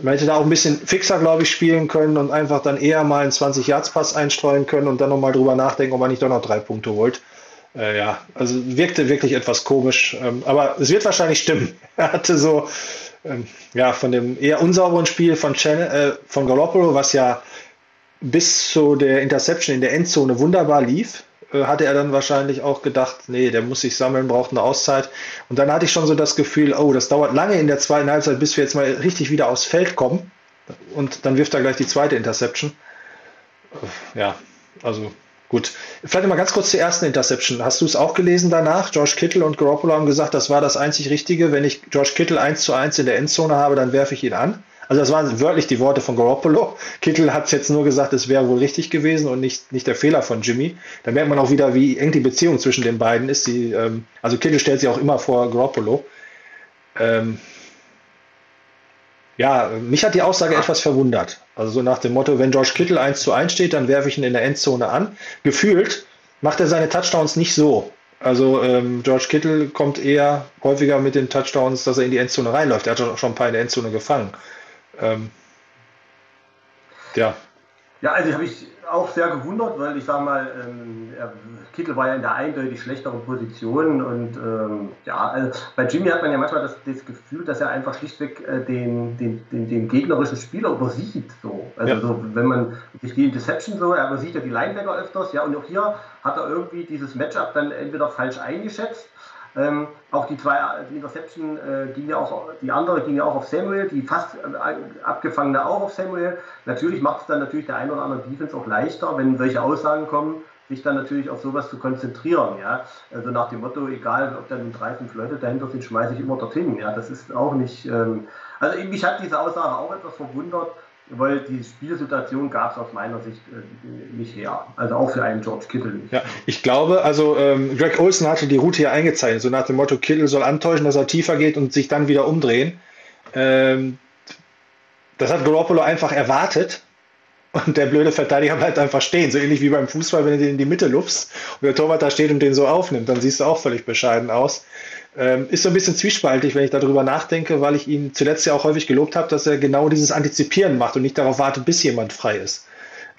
man hätte da auch ein bisschen fixer, glaube ich, spielen können und einfach dann eher mal einen 20-Yards-Pass einstreuen können und dann nochmal drüber nachdenken, ob man nicht doch noch drei Punkte holt. Äh, ja, also wirkte wirklich etwas komisch, ähm, aber es wird wahrscheinlich stimmen. Er hatte so, ähm, ja, von dem eher unsauberen Spiel von, Chen, äh, von Garoppolo, was ja bis zu der Interception in der Endzone wunderbar lief, äh, hatte er dann wahrscheinlich auch gedacht, nee, der muss sich sammeln, braucht eine Auszeit. Und dann hatte ich schon so das Gefühl, oh, das dauert lange in der zweiten Halbzeit, bis wir jetzt mal richtig wieder aufs Feld kommen. Und dann wirft er gleich die zweite Interception. Äh, ja, also gut. Vielleicht mal ganz kurz zur ersten Interception. Hast du es auch gelesen danach? George Kittle und Garoppolo haben gesagt, das war das einzig Richtige. Wenn ich George Kittle 1 zu 1 in der Endzone habe, dann werfe ich ihn an. Also das waren wörtlich die Worte von Garoppolo. Kittel hat jetzt nur gesagt, es wäre wohl richtig gewesen und nicht, nicht der Fehler von Jimmy. Da merkt man auch wieder, wie eng die Beziehung zwischen den beiden ist. Die, ähm, also Kittel stellt sich auch immer vor Garoppolo. Ähm, ja, mich hat die Aussage etwas verwundert. Also so nach dem Motto, wenn George Kittle 1 zu 1 steht, dann werfe ich ihn in der Endzone an. Gefühlt macht er seine Touchdowns nicht so. Also ähm, George Kittle kommt eher häufiger mit den Touchdowns, dass er in die Endzone reinläuft. Er hat schon ein paar in der Endzone gefangen. Ähm, ja. Ja, also habe ich auch sehr gewundert, weil ich sage mal, ähm, Kittel war ja in der eindeutig schlechteren Position und ähm, ja, also bei Jimmy hat man ja manchmal das, das Gefühl, dass er einfach schlichtweg äh, den, den, den, den, gegnerischen Spieler übersieht. So. Also ja. so, wenn man sich die Interception so, er übersieht ja die Linebacker öfters, ja, und auch hier hat er irgendwie dieses Matchup dann entweder falsch eingeschätzt ähm, auch die zwei, die Interception äh, ging ja auch, die andere ging ja auch auf Samuel, die fast äh, abgefangene auch auf Samuel. Natürlich macht es dann natürlich der ein oder andere Defense auch leichter, wenn solche Aussagen kommen, sich dann natürlich auf sowas zu konzentrieren. Ja? Also nach dem Motto, egal ob dann drei, fünf Leute dahinter sind, schmeiße ich immer dorthin. Ja? Das ist auch nicht, ähm, also mich hat diese Aussage auch etwas verwundert weil die Spielsituation gab es aus meiner Sicht äh, nicht her. Also auch für einen George Kittle nicht. Ja, ich glaube, also ähm, Greg Olson hatte die Route hier eingezeichnet, so nach dem Motto, Kittle soll antäuschen, dass er tiefer geht und sich dann wieder umdrehen. Ähm, das hat Garoppolo einfach erwartet und der blöde Verteidiger bleibt einfach stehen. So ähnlich wie beim Fußball, wenn du den in die Mitte lupfst und der Torwart da steht und den so aufnimmt, dann siehst du auch völlig bescheiden aus. Ähm, ist so ein bisschen zwiespaltig, wenn ich darüber nachdenke, weil ich ihn zuletzt ja auch häufig gelobt habe, dass er genau dieses Antizipieren macht und nicht darauf wartet, bis jemand frei ist.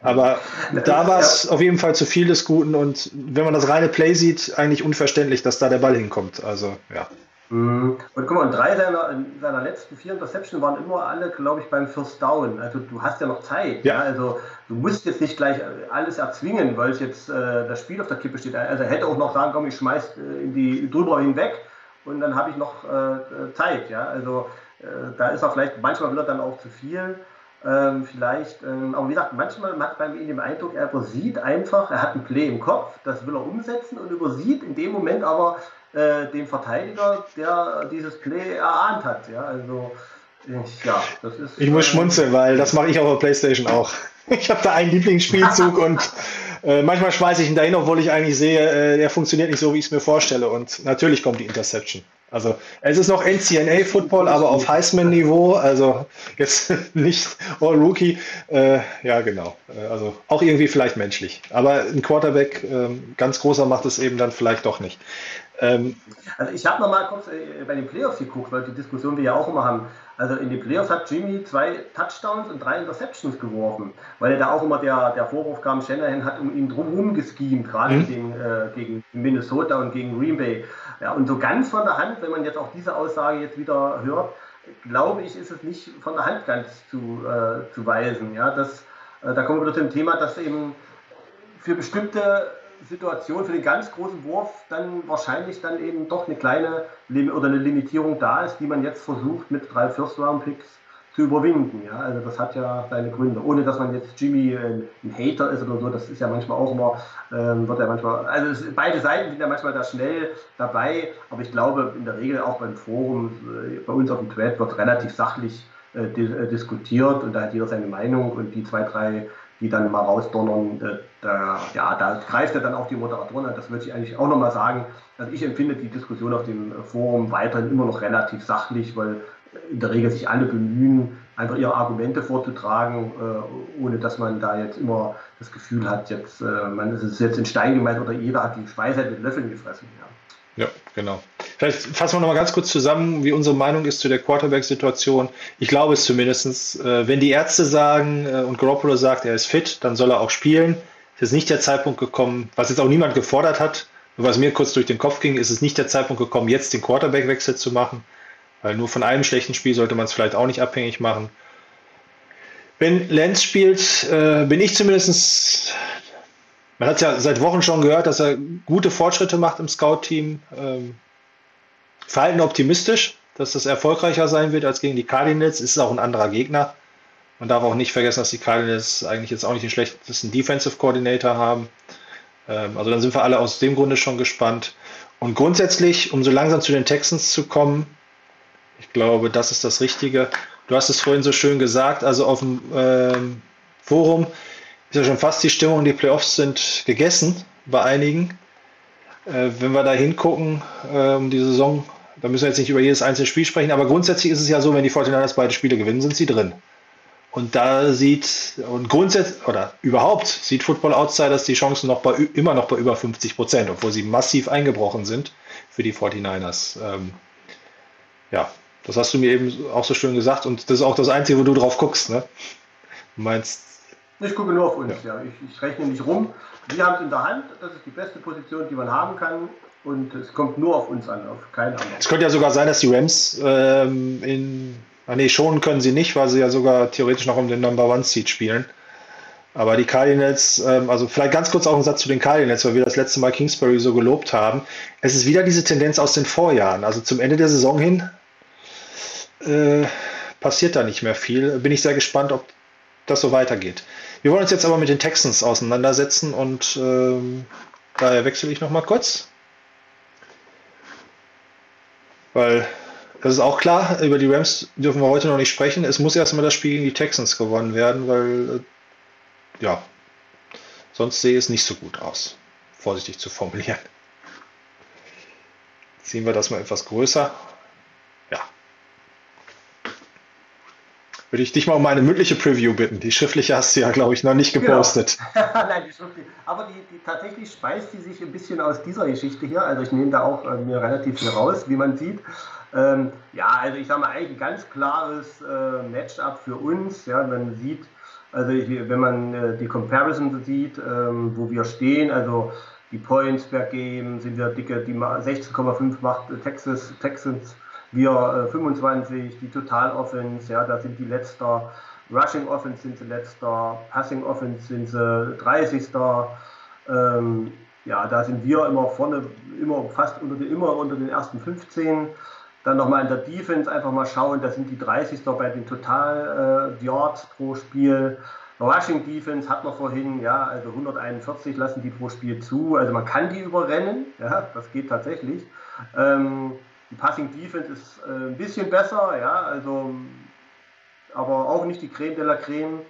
Aber da war es ja. auf jeden Fall zu viel des Guten und wenn man das reine Play sieht, eigentlich unverständlich, dass da der Ball hinkommt. Also, ja. Mhm. Und guck mal, drei seiner, seiner letzten vier Interceptions waren immer alle, glaube ich, beim First Down. Also du hast ja noch Zeit. Ja. ja. Also du musst jetzt nicht gleich alles erzwingen, weil es jetzt äh, das Spiel auf der Kippe steht. Also er hätte auch noch sagen, komm, ich schmeiß äh, in die drüber hinweg und dann habe ich noch äh, Zeit. Ja? Also äh, da ist er vielleicht, manchmal will er dann auch zu viel. Ähm, vielleicht, ähm, aber wie gesagt, manchmal hat man in dem Eindruck, er übersieht einfach, er hat ein Play im Kopf, das will er umsetzen und übersieht in dem Moment aber äh, den Verteidiger, der dieses Play erahnt hat. Ja, also ich, ja, das ist. Ich muss äh, schmunzeln, weil das mache ich auf der Playstation auch. Ich habe da einen Lieblingsspielzug und Äh, manchmal schmeiße ich ihn dahin, obwohl ich eigentlich sehe, äh, der funktioniert nicht so, wie ich es mir vorstelle. Und natürlich kommt die Interception. Also es ist noch NCNA-Football, aber auf Heisman-Niveau, also jetzt nicht All-Rookie. Äh, ja, genau. Äh, also auch irgendwie vielleicht menschlich. Aber ein Quarterback, äh, ganz großer, macht es eben dann vielleicht doch nicht. Ähm, also ich habe noch mal kurz äh, bei den Playoffs geguckt, weil die Diskussion wir ja auch immer haben. Also in den Playoffs hat Jimmy zwei Touchdowns und drei Interceptions geworfen, weil da auch immer der, der Vorwurf kam, Shanahan hat um ihn drumherum geschemt, gerade mhm. gegen, äh, gegen Minnesota und gegen Green Bay. Ja, und so ganz von der Hand, wenn man jetzt auch diese Aussage jetzt wieder hört, glaube ich, ist es nicht von der Hand ganz zu, äh, zu weisen. Ja, das, äh, da kommen wir wieder zum Thema, dass eben für bestimmte Situation für den ganz großen Wurf dann wahrscheinlich dann eben doch eine kleine Lim oder eine Limitierung da ist, die man jetzt versucht mit drei First-Round-Picks zu überwinden. Ja? Also das hat ja seine Gründe. Ohne dass man jetzt Jimmy ein, ein Hater ist oder so, das ist ja manchmal auch immer, ähm, wird ja manchmal, also es, beide Seiten sind ja manchmal da schnell dabei, aber ich glaube in der Regel auch beim Forum, äh, bei uns auf dem Thread wird relativ sachlich äh, äh diskutiert und da hat jeder seine Meinung und die zwei, drei die dann mal rausdonnern, äh, da, ja, da greift er dann auch die Moderatoren an. Das würde ich eigentlich auch nochmal sagen. Also ich empfinde die Diskussion auf dem Forum weiterhin immer noch relativ sachlich, weil in der Regel sich alle bemühen, einfach ihre Argumente vorzutragen, äh, ohne dass man da jetzt immer das Gefühl hat, jetzt, äh, man ist jetzt in Stein gemeint oder jeder hat die Speise mit Löffeln gefressen. Ja, ja genau. Vielleicht fassen wir noch mal ganz kurz zusammen, wie unsere Meinung ist zu der Quarterback-Situation. Ich glaube es zumindest, äh, wenn die Ärzte sagen äh, und Garoppolo sagt, er ist fit, dann soll er auch spielen. Es ist nicht der Zeitpunkt gekommen, was jetzt auch niemand gefordert hat, was mir kurz durch den Kopf ging, ist es nicht der Zeitpunkt gekommen, jetzt den Quarterback-Wechsel zu machen, weil nur von einem schlechten Spiel sollte man es vielleicht auch nicht abhängig machen. Wenn Lenz spielt, äh, bin ich zumindest man hat ja seit Wochen schon gehört, dass er gute Fortschritte macht im Scout-Team. Ähm, verhalten optimistisch, dass das erfolgreicher sein wird als gegen die Cardinals. Ist auch ein anderer Gegner. Man darf auch nicht vergessen, dass die Cardinals eigentlich jetzt auch nicht den schlechtesten Defensive Coordinator haben. Ähm, also dann sind wir alle aus dem Grunde schon gespannt. Und grundsätzlich, um so langsam zu den Texans zu kommen, ich glaube, das ist das Richtige. Du hast es vorhin so schön gesagt, also auf dem ähm, Forum ist ja schon fast die Stimmung, die Playoffs sind gegessen bei einigen. Äh, wenn wir da hingucken, äh, um die Saison da müssen wir jetzt nicht über jedes einzelne Spiel sprechen, aber grundsätzlich ist es ja so, wenn die 49ers beide Spiele gewinnen, sind sie drin. Und da sieht, und grundsätzlich, oder überhaupt, sieht Football Outsiders die Chancen noch bei, immer noch bei über 50 Prozent, obwohl sie massiv eingebrochen sind für die 49ers. Ähm, ja, das hast du mir eben auch so schön gesagt und das ist auch das Einzige, wo du drauf guckst, ne? Du meinst. Ich gucke nur auf uns, ja. ja. Ich, ich rechne nicht rum. Wir haben es in der Hand, das ist die beste Position, die man haben kann. Und es kommt nur auf uns an, auf keinen anderen. Es könnte ja sogar sein, dass die Rams ähm, in. Ah nee, schonen können sie nicht, weil sie ja sogar theoretisch noch um den Number One Seed spielen. Aber die Cardinals, ähm, also vielleicht ganz kurz auch ein Satz zu den Cardinals, weil wir das letzte Mal Kingsbury so gelobt haben. Es ist wieder diese Tendenz aus den Vorjahren. Also zum Ende der Saison hin äh, passiert da nicht mehr viel. Bin ich sehr gespannt, ob das so weitergeht. Wir wollen uns jetzt aber mit den Texans auseinandersetzen und ähm, daher wechsle ich nochmal kurz. Weil das ist auch klar, über die Rams dürfen wir heute noch nicht sprechen. Es muss erstmal das Spiel gegen die Texans gewonnen werden, weil äh, ja, sonst sehe es nicht so gut aus. Vorsichtig zu formulieren. Ziehen wir das mal etwas größer. Würde ich dich mal um eine mündliche Preview bitten. Die schriftliche hast du ja, glaube ich, noch nicht genau. gepostet. Genau. Nein, die schriftliche. Aber die, die, tatsächlich speist die sich ein bisschen aus dieser Geschichte hier. Also ich nehme da auch äh, mir relativ viel raus, wie man sieht. Ähm, ja, also ich sage mal, eigentlich ein ganz klares äh, Matchup für uns. Ja, man sieht, also ich, wenn man äh, die Comparison sieht, ähm, wo wir stehen, also die Points per Game sind wir dicke, die 16,5 macht Texas, Texans wir äh, 25, die Total Offense, ja, da sind die letzter, Rushing Offense sind sie letzter, Passing Offense sind sie 30. Ähm, ja, da sind wir immer vorne, immer fast unter den, immer unter den ersten 15. Dann nochmal in der Defense einfach mal schauen, da sind die 30. bei den Total äh, Yards pro Spiel. Rushing Defense hat man vorhin, ja, also 141 lassen die pro Spiel zu. Also man kann die überrennen, ja, das geht tatsächlich. Ähm, die Passing Defense ist äh, ein bisschen besser, ja, also, aber auch nicht die Creme de la Creme.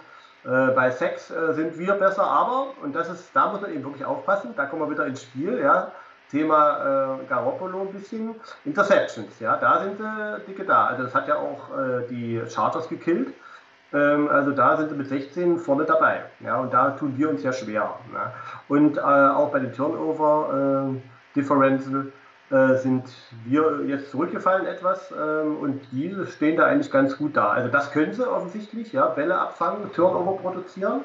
Äh, bei Sex äh, sind wir besser, aber, und das ist, da muss man eben wirklich aufpassen, da kommen wir wieder ins Spiel, ja. Thema äh, Garoppolo ein bisschen. Interceptions, ja, da sind sie dicke da. Also das hat ja auch äh, die Chargers gekillt. Ähm, also da sind sie mit 16 vorne dabei. Ja, und da tun wir uns ja schwer. Ne? Und äh, auch bei den Turnover äh, Differential äh, sind wir jetzt zurückgefallen etwas ähm, und die stehen da eigentlich ganz gut da. Also das können sie offensichtlich, ja, Bälle abfangen, Turnover produzieren.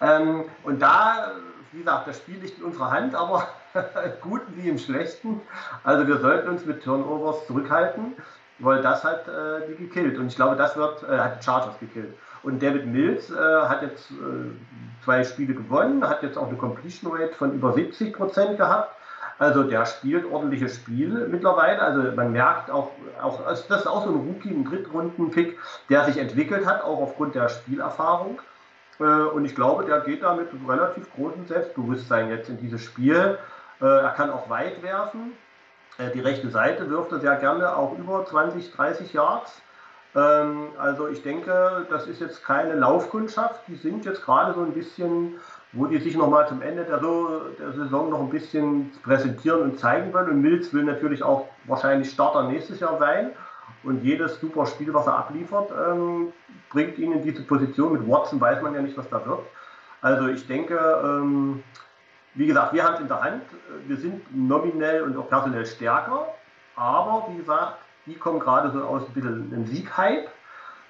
Ähm, und da, wie gesagt, das Spiel liegt in unserer Hand, aber Guten wie im Schlechten. Also wir sollten uns mit Turnovers zurückhalten, weil das hat äh, die gekillt. Und ich glaube, das wird, äh, hat die Chargers gekillt. Und David Mills äh, hat jetzt äh, zwei Spiele gewonnen, hat jetzt auch eine Completion Rate von über 70 Prozent gehabt. Also der spielt ordentliche Spiele mittlerweile. Also man merkt auch, auch also das ist auch so ein Rookie, ein Drittrunden-Pick, der sich entwickelt hat, auch aufgrund der Spielerfahrung. Äh, und ich glaube, der geht da mit relativ großem Selbstbewusstsein jetzt in dieses Spiel. Äh, er kann auch weit werfen. Äh, die rechte Seite wirft er sehr gerne auch über 20, 30 Yards. Ähm, also ich denke, das ist jetzt keine Laufkundschaft. Die sind jetzt gerade so ein bisschen, wo die sich nochmal zum Ende der, der, Saison noch ein bisschen präsentieren und zeigen wollen. Und Mills will natürlich auch wahrscheinlich Starter nächstes Jahr sein. Und jedes super Spiel, was er abliefert, ähm, bringt ihn in diese Position. Mit Watson weiß man ja nicht, was da wird. Also ich denke, ähm, wie gesagt, wir haben es in der Hand. Wir sind nominell und auch personell stärker. Aber wie gesagt, die kommen gerade so aus ein bisschen einem Sieghype.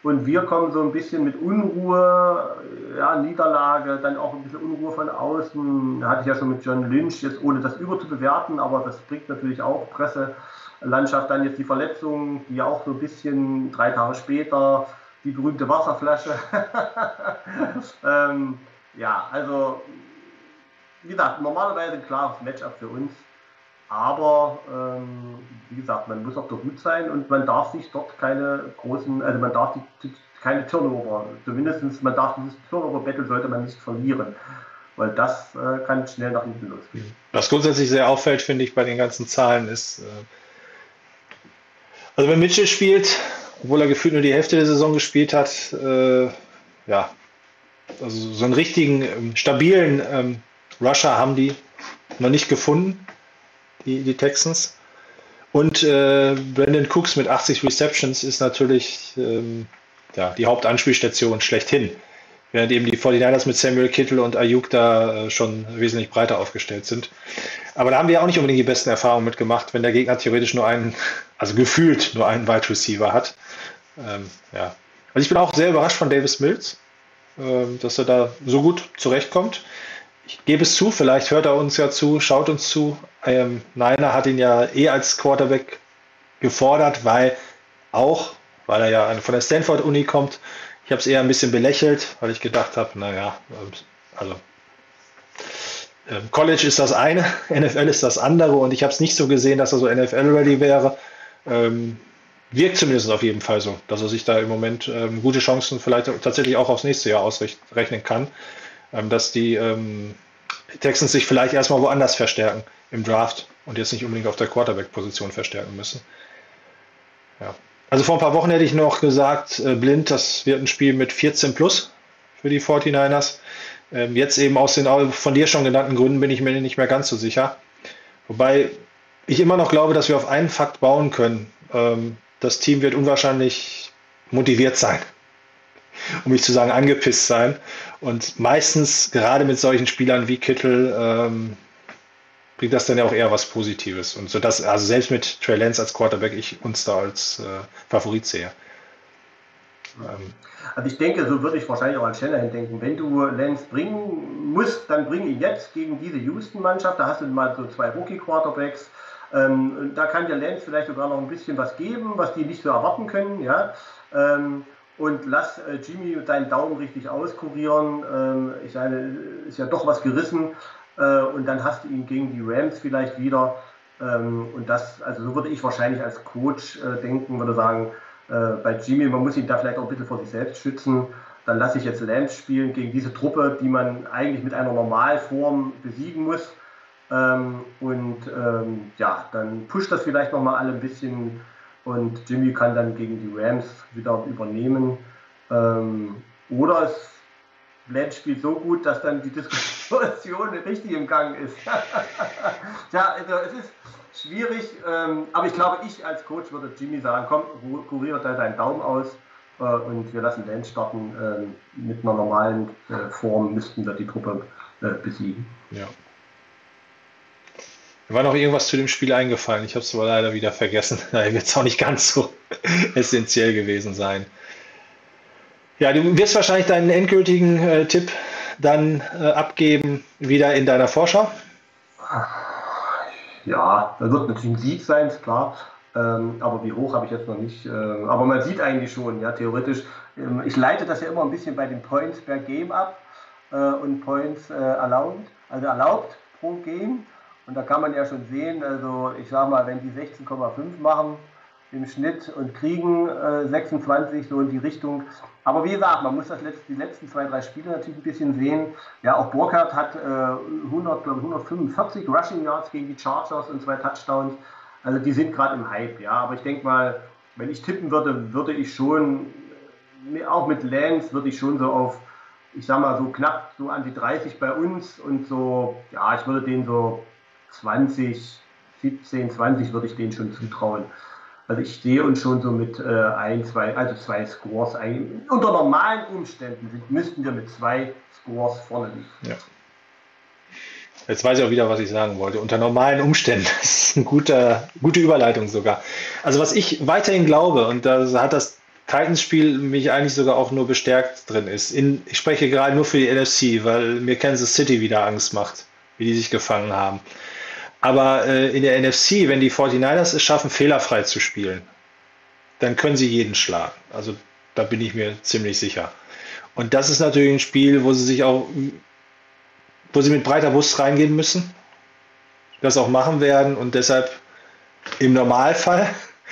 Und wir kommen so ein bisschen mit Unruhe, ja, Niederlage, dann auch ein bisschen Unruhe von außen. Da hatte ich ja schon mit John Lynch, jetzt ohne das überzubewerten, aber das bringt natürlich auch Presselandschaft. Dann jetzt die Verletzung, die auch so ein bisschen drei Tage später, die berühmte Wasserflasche. ähm, ja, also wie gesagt, normalerweise ein klares Matchup für uns. Aber ähm, wie gesagt, man muss auf der Hut sein und man darf sich dort keine großen, also man darf die, keine Turnover, zumindest man darf dieses Turnover-Battle sollte man nicht verlieren. Weil das äh, kann schnell nach hinten losgehen. Was grundsätzlich sehr auffällt, finde ich, bei den ganzen Zahlen ist, äh, also wenn Mitchell spielt, obwohl er gefühlt nur die Hälfte der Saison gespielt hat, äh, ja, also so einen richtigen, ähm, stabilen ähm, Rusher haben die noch nicht gefunden, die, die Texans. Und äh, Brandon Cooks mit 80 Receptions ist natürlich ähm, ja, die Hauptanspielstation schlechthin. Während eben die 49ers mit Samuel Kittle und Ayuk da äh, schon wesentlich breiter aufgestellt sind. Aber da haben wir auch nicht unbedingt die besten Erfahrungen mitgemacht, wenn der Gegner theoretisch nur einen, also gefühlt nur einen Wide Receiver hat. Ähm, ja. Also ich bin auch sehr überrascht von Davis Mills, ähm, dass er da so gut zurechtkommt ich gebe es zu, vielleicht hört er uns ja zu, schaut uns zu. Ähm, Niner hat ihn ja eh als Quarterback gefordert, weil auch, weil er ja von der Stanford-Uni kommt, ich habe es eher ein bisschen belächelt, weil ich gedacht habe, naja, also ähm, College ist das eine, NFL ist das andere und ich habe es nicht so gesehen, dass er so NFL-ready wäre. Ähm, wirkt zumindest auf jeden Fall so, dass er sich da im Moment ähm, gute Chancen vielleicht tatsächlich auch aufs nächste Jahr ausrechnen kann. Ähm, dass die ähm, Texans sich vielleicht erstmal woanders verstärken im Draft und jetzt nicht unbedingt auf der Quarterback-Position verstärken müssen. Ja. Also vor ein paar Wochen hätte ich noch gesagt, äh, blind, das wird ein Spiel mit 14 plus für die 49ers. Ähm, jetzt eben aus den von dir schon genannten Gründen bin ich mir nicht mehr ganz so sicher. Wobei ich immer noch glaube, dass wir auf einen Fakt bauen können. Das Team wird unwahrscheinlich motiviert sein um nicht zu sagen angepisst sein. Und meistens, gerade mit solchen Spielern wie Kittel, ähm, bringt das dann ja auch eher was Positives. Und so dass, also selbst mit Trey Lance als Quarterback, ich uns da als äh, Favorit sehe. Ähm. Also ich denke, so würde ich wahrscheinlich auch an Shanahan denken. Wenn du Lance bringen musst, dann bring ihn jetzt gegen diese Houston-Mannschaft. Da hast du mal so zwei Rookie-Quarterbacks. Ähm, da kann dir Lance vielleicht sogar noch ein bisschen was geben, was die nicht so erwarten können. Ja? Ähm, und lass äh, Jimmy deinen Daumen richtig auskurieren. Ähm, ich meine, ist ja doch was gerissen. Äh, und dann hast du ihn gegen die Rams vielleicht wieder. Ähm, und das, also so würde ich wahrscheinlich als Coach äh, denken, würde sagen, äh, bei Jimmy, man muss ihn da vielleicht auch ein bisschen vor sich selbst schützen. Dann lasse ich jetzt Lance spielen gegen diese Truppe, die man eigentlich mit einer Normalform besiegen muss. Ähm, und ähm, ja, dann pusht das vielleicht nochmal alle ein bisschen und Jimmy kann dann gegen die Rams wieder übernehmen. Ähm, oder es Blanche spielt so gut, dass dann die Diskussion richtig im Gang ist. ja, also es ist schwierig, ähm, aber ich glaube, ich als Coach würde Jimmy sagen, komm, kuriere da deinen Daumen aus äh, und wir lassen Lance starten. Ähm, mit einer normalen äh, Form müssten wir die Truppe äh, besiegen. Ja. Mir war noch irgendwas zu dem Spiel eingefallen. Ich habe es aber leider wieder vergessen. Daher wird es auch nicht ganz so essentiell gewesen sein. Ja, du wirst wahrscheinlich deinen endgültigen äh, Tipp dann äh, abgeben, wieder in deiner Vorschau. Ja, da wird natürlich ein Sieg sein, ist klar. Ähm, aber wie hoch habe ich jetzt noch nicht. Äh, aber man sieht eigentlich schon, ja, theoretisch. Ähm, ich leite das ja immer ein bisschen bei den Points per Game ab äh, und Points äh, allowed, also erlaubt pro Game. Und da kann man ja schon sehen, also ich sage mal, wenn die 16,5 machen im Schnitt und kriegen äh, 26 so in die Richtung. Aber wie gesagt, man muss das letzte, die letzten zwei, drei Spiele natürlich ein bisschen sehen. Ja, auch Burkhardt hat äh, 100, glaube 145 Rushing Yards gegen die Chargers und zwei Touchdowns. Also die sind gerade im Hype, ja. Aber ich denke mal, wenn ich tippen würde, würde ich schon, auch mit Lance, würde ich schon so auf, ich sag mal, so knapp so an die 30 bei uns und so, ja, ich würde den so 20, 17, 20 würde ich den schon zutrauen. Also ich sehe uns schon so mit äh, ein, zwei, also zwei Scores. Ein, unter normalen Umständen müssten wir mit zwei Scores vorne liegen. Ja. Jetzt weiß ich auch wieder, was ich sagen wollte. Unter normalen Umständen. Das ist eine gute, gute Überleitung sogar. Also was ich weiterhin glaube, und da hat das Titans-Spiel mich eigentlich sogar auch nur bestärkt drin ist. In, ich spreche gerade nur für die NFC, weil mir Kansas City wieder Angst macht, wie die sich gefangen haben. Aber äh, in der NFC, wenn die 49ers es schaffen, fehlerfrei zu spielen, dann können sie jeden schlagen. Also da bin ich mir ziemlich sicher. Und das ist natürlich ein Spiel, wo sie sich auch, wo sie mit breiter Brust reingehen müssen, das auch machen werden und deshalb im Normalfall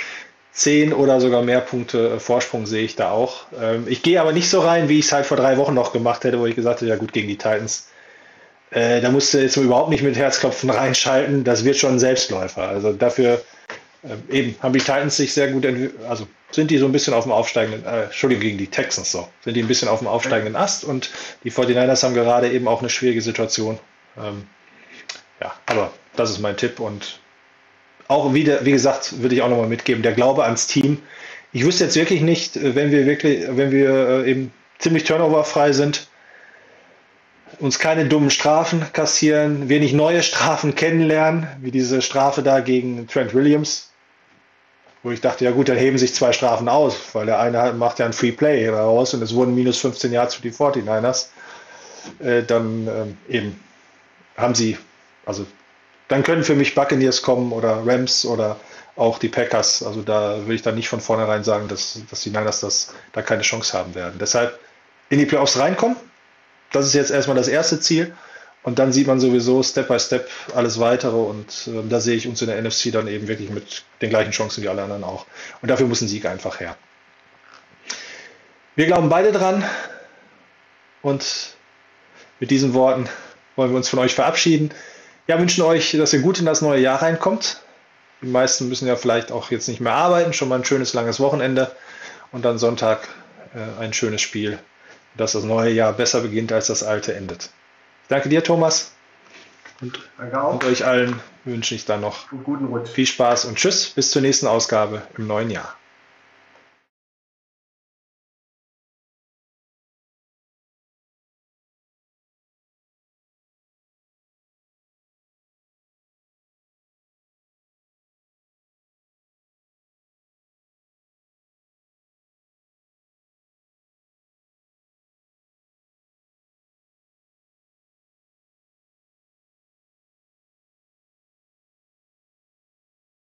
zehn oder sogar mehr Punkte Vorsprung sehe ich da auch. Ähm, ich gehe aber nicht so rein, wie ich es halt vor drei Wochen noch gemacht hätte, wo ich gesagt hätte, ja gut, gegen die Titans äh, da musst du jetzt überhaupt nicht mit Herzklopfen reinschalten. Das wird schon ein Selbstläufer. Also dafür äh, eben haben die Titans sich sehr gut entwickelt. Also sind die so ein bisschen auf dem aufsteigenden, äh, Entschuldigung, gegen die Texans so, sind die ein bisschen auf dem aufsteigenden Ast und die 49ers haben gerade eben auch eine schwierige Situation. Ähm, ja, aber das ist mein Tipp und auch wieder, wie gesagt, würde ich auch nochmal mitgeben, der Glaube ans Team. Ich wüsste jetzt wirklich nicht, wenn wir wirklich, wenn wir äh, eben ziemlich turnoverfrei sind, uns keine dummen Strafen kassieren, wir nicht neue Strafen kennenlernen, wie diese Strafe da gegen Trent Williams, wo ich dachte, ja gut, dann heben sich zwei Strafen aus, weil der eine macht ja ein Free Play raus und es wurden minus 15 Yards für die 49ers. Äh, dann ähm, eben haben sie, also dann können für mich Buccaneers kommen oder Rams oder auch die Packers. Also da will ich dann nicht von vornherein sagen, dass, dass die Niners das, da keine Chance haben werden. Deshalb in die Playoffs reinkommen, das ist jetzt erstmal das erste Ziel. Und dann sieht man sowieso Step by Step alles weitere und äh, da sehe ich uns in der NFC dann eben wirklich mit den gleichen Chancen wie alle anderen auch. Und dafür muss ein Sieg einfach her. Wir glauben beide dran und mit diesen Worten wollen wir uns von euch verabschieden. Ja, wünschen euch, dass ihr gut in das neue Jahr reinkommt. Die meisten müssen ja vielleicht auch jetzt nicht mehr arbeiten, schon mal ein schönes langes Wochenende und dann Sonntag äh, ein schönes Spiel dass das neue Jahr besser beginnt, als das alte endet. Danke dir, Thomas. Und, und euch allen wünsche ich dann noch guten Rutsch. viel Spaß und Tschüss bis zur nächsten Ausgabe im neuen Jahr.